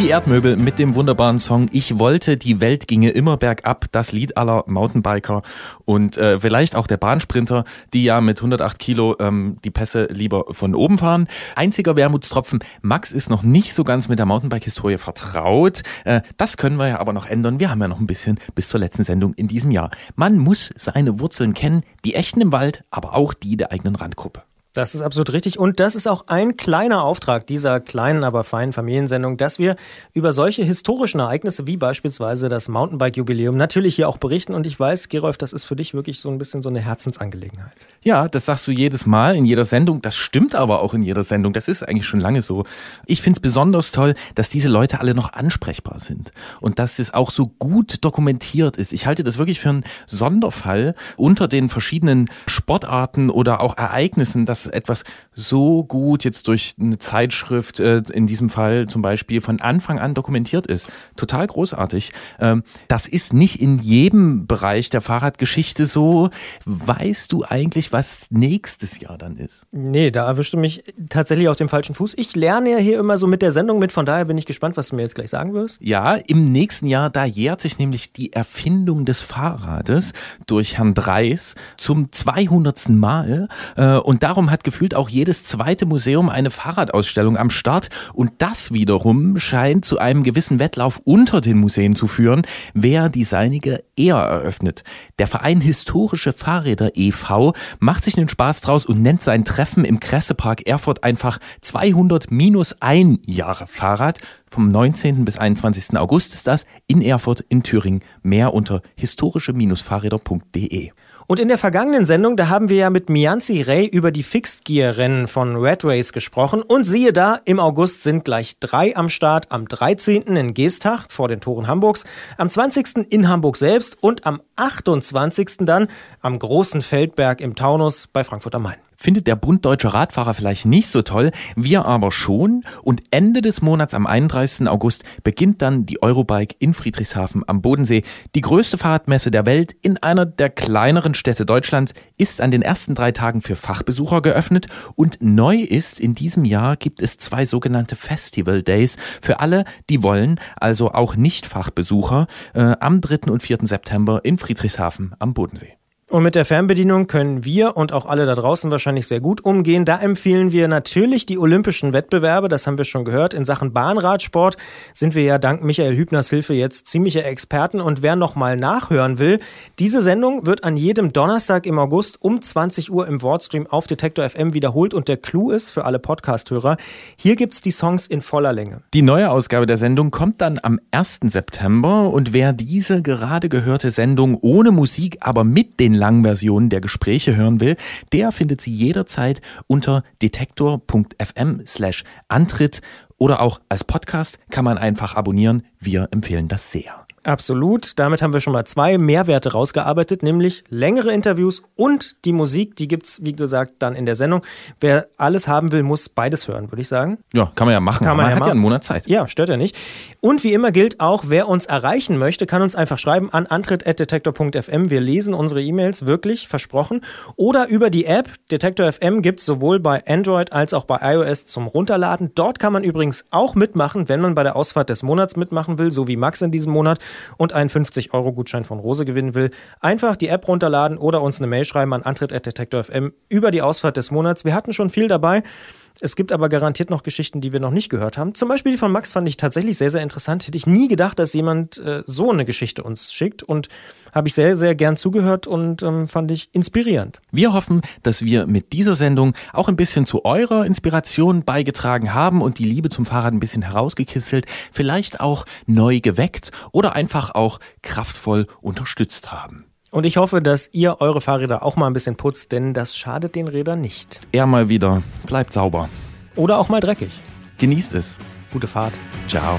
Die Erdmöbel mit dem wunderbaren Song Ich wollte, die Welt ginge immer bergab, das Lied aller Mountainbiker und äh, vielleicht auch der Bahnsprinter, die ja mit 108 Kilo ähm, die Pässe lieber von oben fahren. Einziger Wermutstropfen, Max ist noch nicht so ganz mit der Mountainbike-Historie vertraut. Äh, das können wir ja aber noch ändern. Wir haben ja noch ein bisschen bis zur letzten Sendung in diesem Jahr. Man muss seine Wurzeln kennen, die echten im Wald, aber auch die der eigenen Randgruppe. Das ist absolut richtig. Und das ist auch ein kleiner Auftrag dieser kleinen, aber feinen Familiensendung, dass wir über solche historischen Ereignisse wie beispielsweise das Mountainbike-Jubiläum natürlich hier auch berichten. Und ich weiß, Gerolf, das ist für dich wirklich so ein bisschen so eine Herzensangelegenheit. Ja, das sagst du jedes Mal in jeder Sendung. Das stimmt aber auch in jeder Sendung. Das ist eigentlich schon lange so. Ich finde es besonders toll, dass diese Leute alle noch ansprechbar sind und dass es auch so gut dokumentiert ist. Ich halte das wirklich für einen Sonderfall unter den verschiedenen Sportarten oder auch Ereignissen, dass etwas so gut jetzt durch eine Zeitschrift, äh, in diesem Fall zum Beispiel, von Anfang an dokumentiert ist. Total großartig. Ähm, das ist nicht in jedem Bereich der Fahrradgeschichte so. Weißt du eigentlich, was nächstes Jahr dann ist? Nee, da erwischte mich tatsächlich auf dem falschen Fuß. Ich lerne ja hier immer so mit der Sendung mit, von daher bin ich gespannt, was du mir jetzt gleich sagen wirst. Ja, im nächsten Jahr, da jährt sich nämlich die Erfindung des Fahrrades durch Herrn Dreis zum 200. Mal. Äh, Und darum hat gefühlt auch jedes zweite Museum eine Fahrradausstellung am Start. Und das wiederum scheint zu einem gewissen Wettlauf unter den Museen zu führen, wer die seinige eher eröffnet. Der Verein Historische Fahrräder e.V. macht sich einen Spaß draus und nennt sein Treffen im Kressepark Erfurt einfach 200 minus ein Jahre Fahrrad. Vom 19. bis 21. August ist das in Erfurt in Thüringen. Mehr unter historische-fahrräder.de. Und in der vergangenen Sendung, da haben wir ja mit Mianzi Ray über die Fixed Gear Rennen von Red Race gesprochen. Und siehe da, im August sind gleich drei am Start. Am 13. in Geestach vor den Toren Hamburgs, am 20. in Hamburg selbst und am 28. dann am Großen Feldberg im Taunus bei Frankfurt am Main. Findet der Bund Deutscher Radfahrer vielleicht nicht so toll, wir aber schon. Und Ende des Monats am 31. August beginnt dann die Eurobike in Friedrichshafen am Bodensee. Die größte Fahrradmesse der Welt in einer der kleineren Städte Deutschlands ist an den ersten drei Tagen für Fachbesucher geöffnet und neu ist, in diesem Jahr gibt es zwei sogenannte Festival Days für alle, die wollen, also auch Nicht-Fachbesucher, äh, am 3. und 4. September in Friedrichshafen am Bodensee. Und mit der Fernbedienung können wir und auch alle da draußen wahrscheinlich sehr gut umgehen. Da empfehlen wir natürlich die olympischen Wettbewerbe, das haben wir schon gehört. In Sachen Bahnradsport sind wir ja dank Michael Hübners Hilfe jetzt ziemliche Experten. Und wer nochmal nachhören will, diese Sendung wird an jedem Donnerstag im August um 20 Uhr im Wordstream auf Detektor FM wiederholt. Und der Clou ist für alle Podcast-Hörer, hier gibt's die Songs in voller Länge. Die neue Ausgabe der Sendung kommt dann am 1. September und wer diese gerade gehörte Sendung ohne Musik, aber mit den langen Versionen der Gespräche hören will, der findet sie jederzeit unter detektor.fm slash Antritt oder auch als Podcast kann man einfach abonnieren. Wir empfehlen das sehr. Absolut. Damit haben wir schon mal zwei Mehrwerte rausgearbeitet, nämlich längere Interviews und die Musik. Die gibt's wie gesagt, dann in der Sendung. Wer alles haben will, muss beides hören, würde ich sagen. Ja, kann man ja machen. Kann man, man ja hat machen. ja einen Monat Zeit. Ja, stört ja nicht. Und wie immer gilt auch, wer uns erreichen möchte, kann uns einfach schreiben an antritt.detektor.fm. Wir lesen unsere E-Mails wirklich, versprochen. Oder über die App. Detektor FM gibt es sowohl bei Android als auch bei iOS zum Runterladen. Dort kann man übrigens auch mitmachen, wenn man bei der Ausfahrt des Monats mitmachen will, so wie Max in diesem Monat und einen 50-Euro-Gutschein von Rose gewinnen will. Einfach die App runterladen oder uns eine Mail schreiben an antritt.detektor.fm über die Ausfahrt des Monats. Wir hatten schon viel dabei. Es gibt aber garantiert noch Geschichten, die wir noch nicht gehört haben. Zum Beispiel die von Max fand ich tatsächlich sehr, sehr interessant. Hätte ich nie gedacht, dass jemand äh, so eine Geschichte uns schickt und habe ich sehr, sehr gern zugehört und ähm, fand ich inspirierend. Wir hoffen, dass wir mit dieser Sendung auch ein bisschen zu eurer Inspiration beigetragen haben und die Liebe zum Fahrrad ein bisschen herausgekitzelt, vielleicht auch neu geweckt oder einfach auch kraftvoll unterstützt haben. Und ich hoffe, dass ihr eure Fahrräder auch mal ein bisschen putzt, denn das schadet den Rädern nicht. Er mal wieder. Bleibt sauber. Oder auch mal dreckig. Genießt es. Gute Fahrt. Ciao.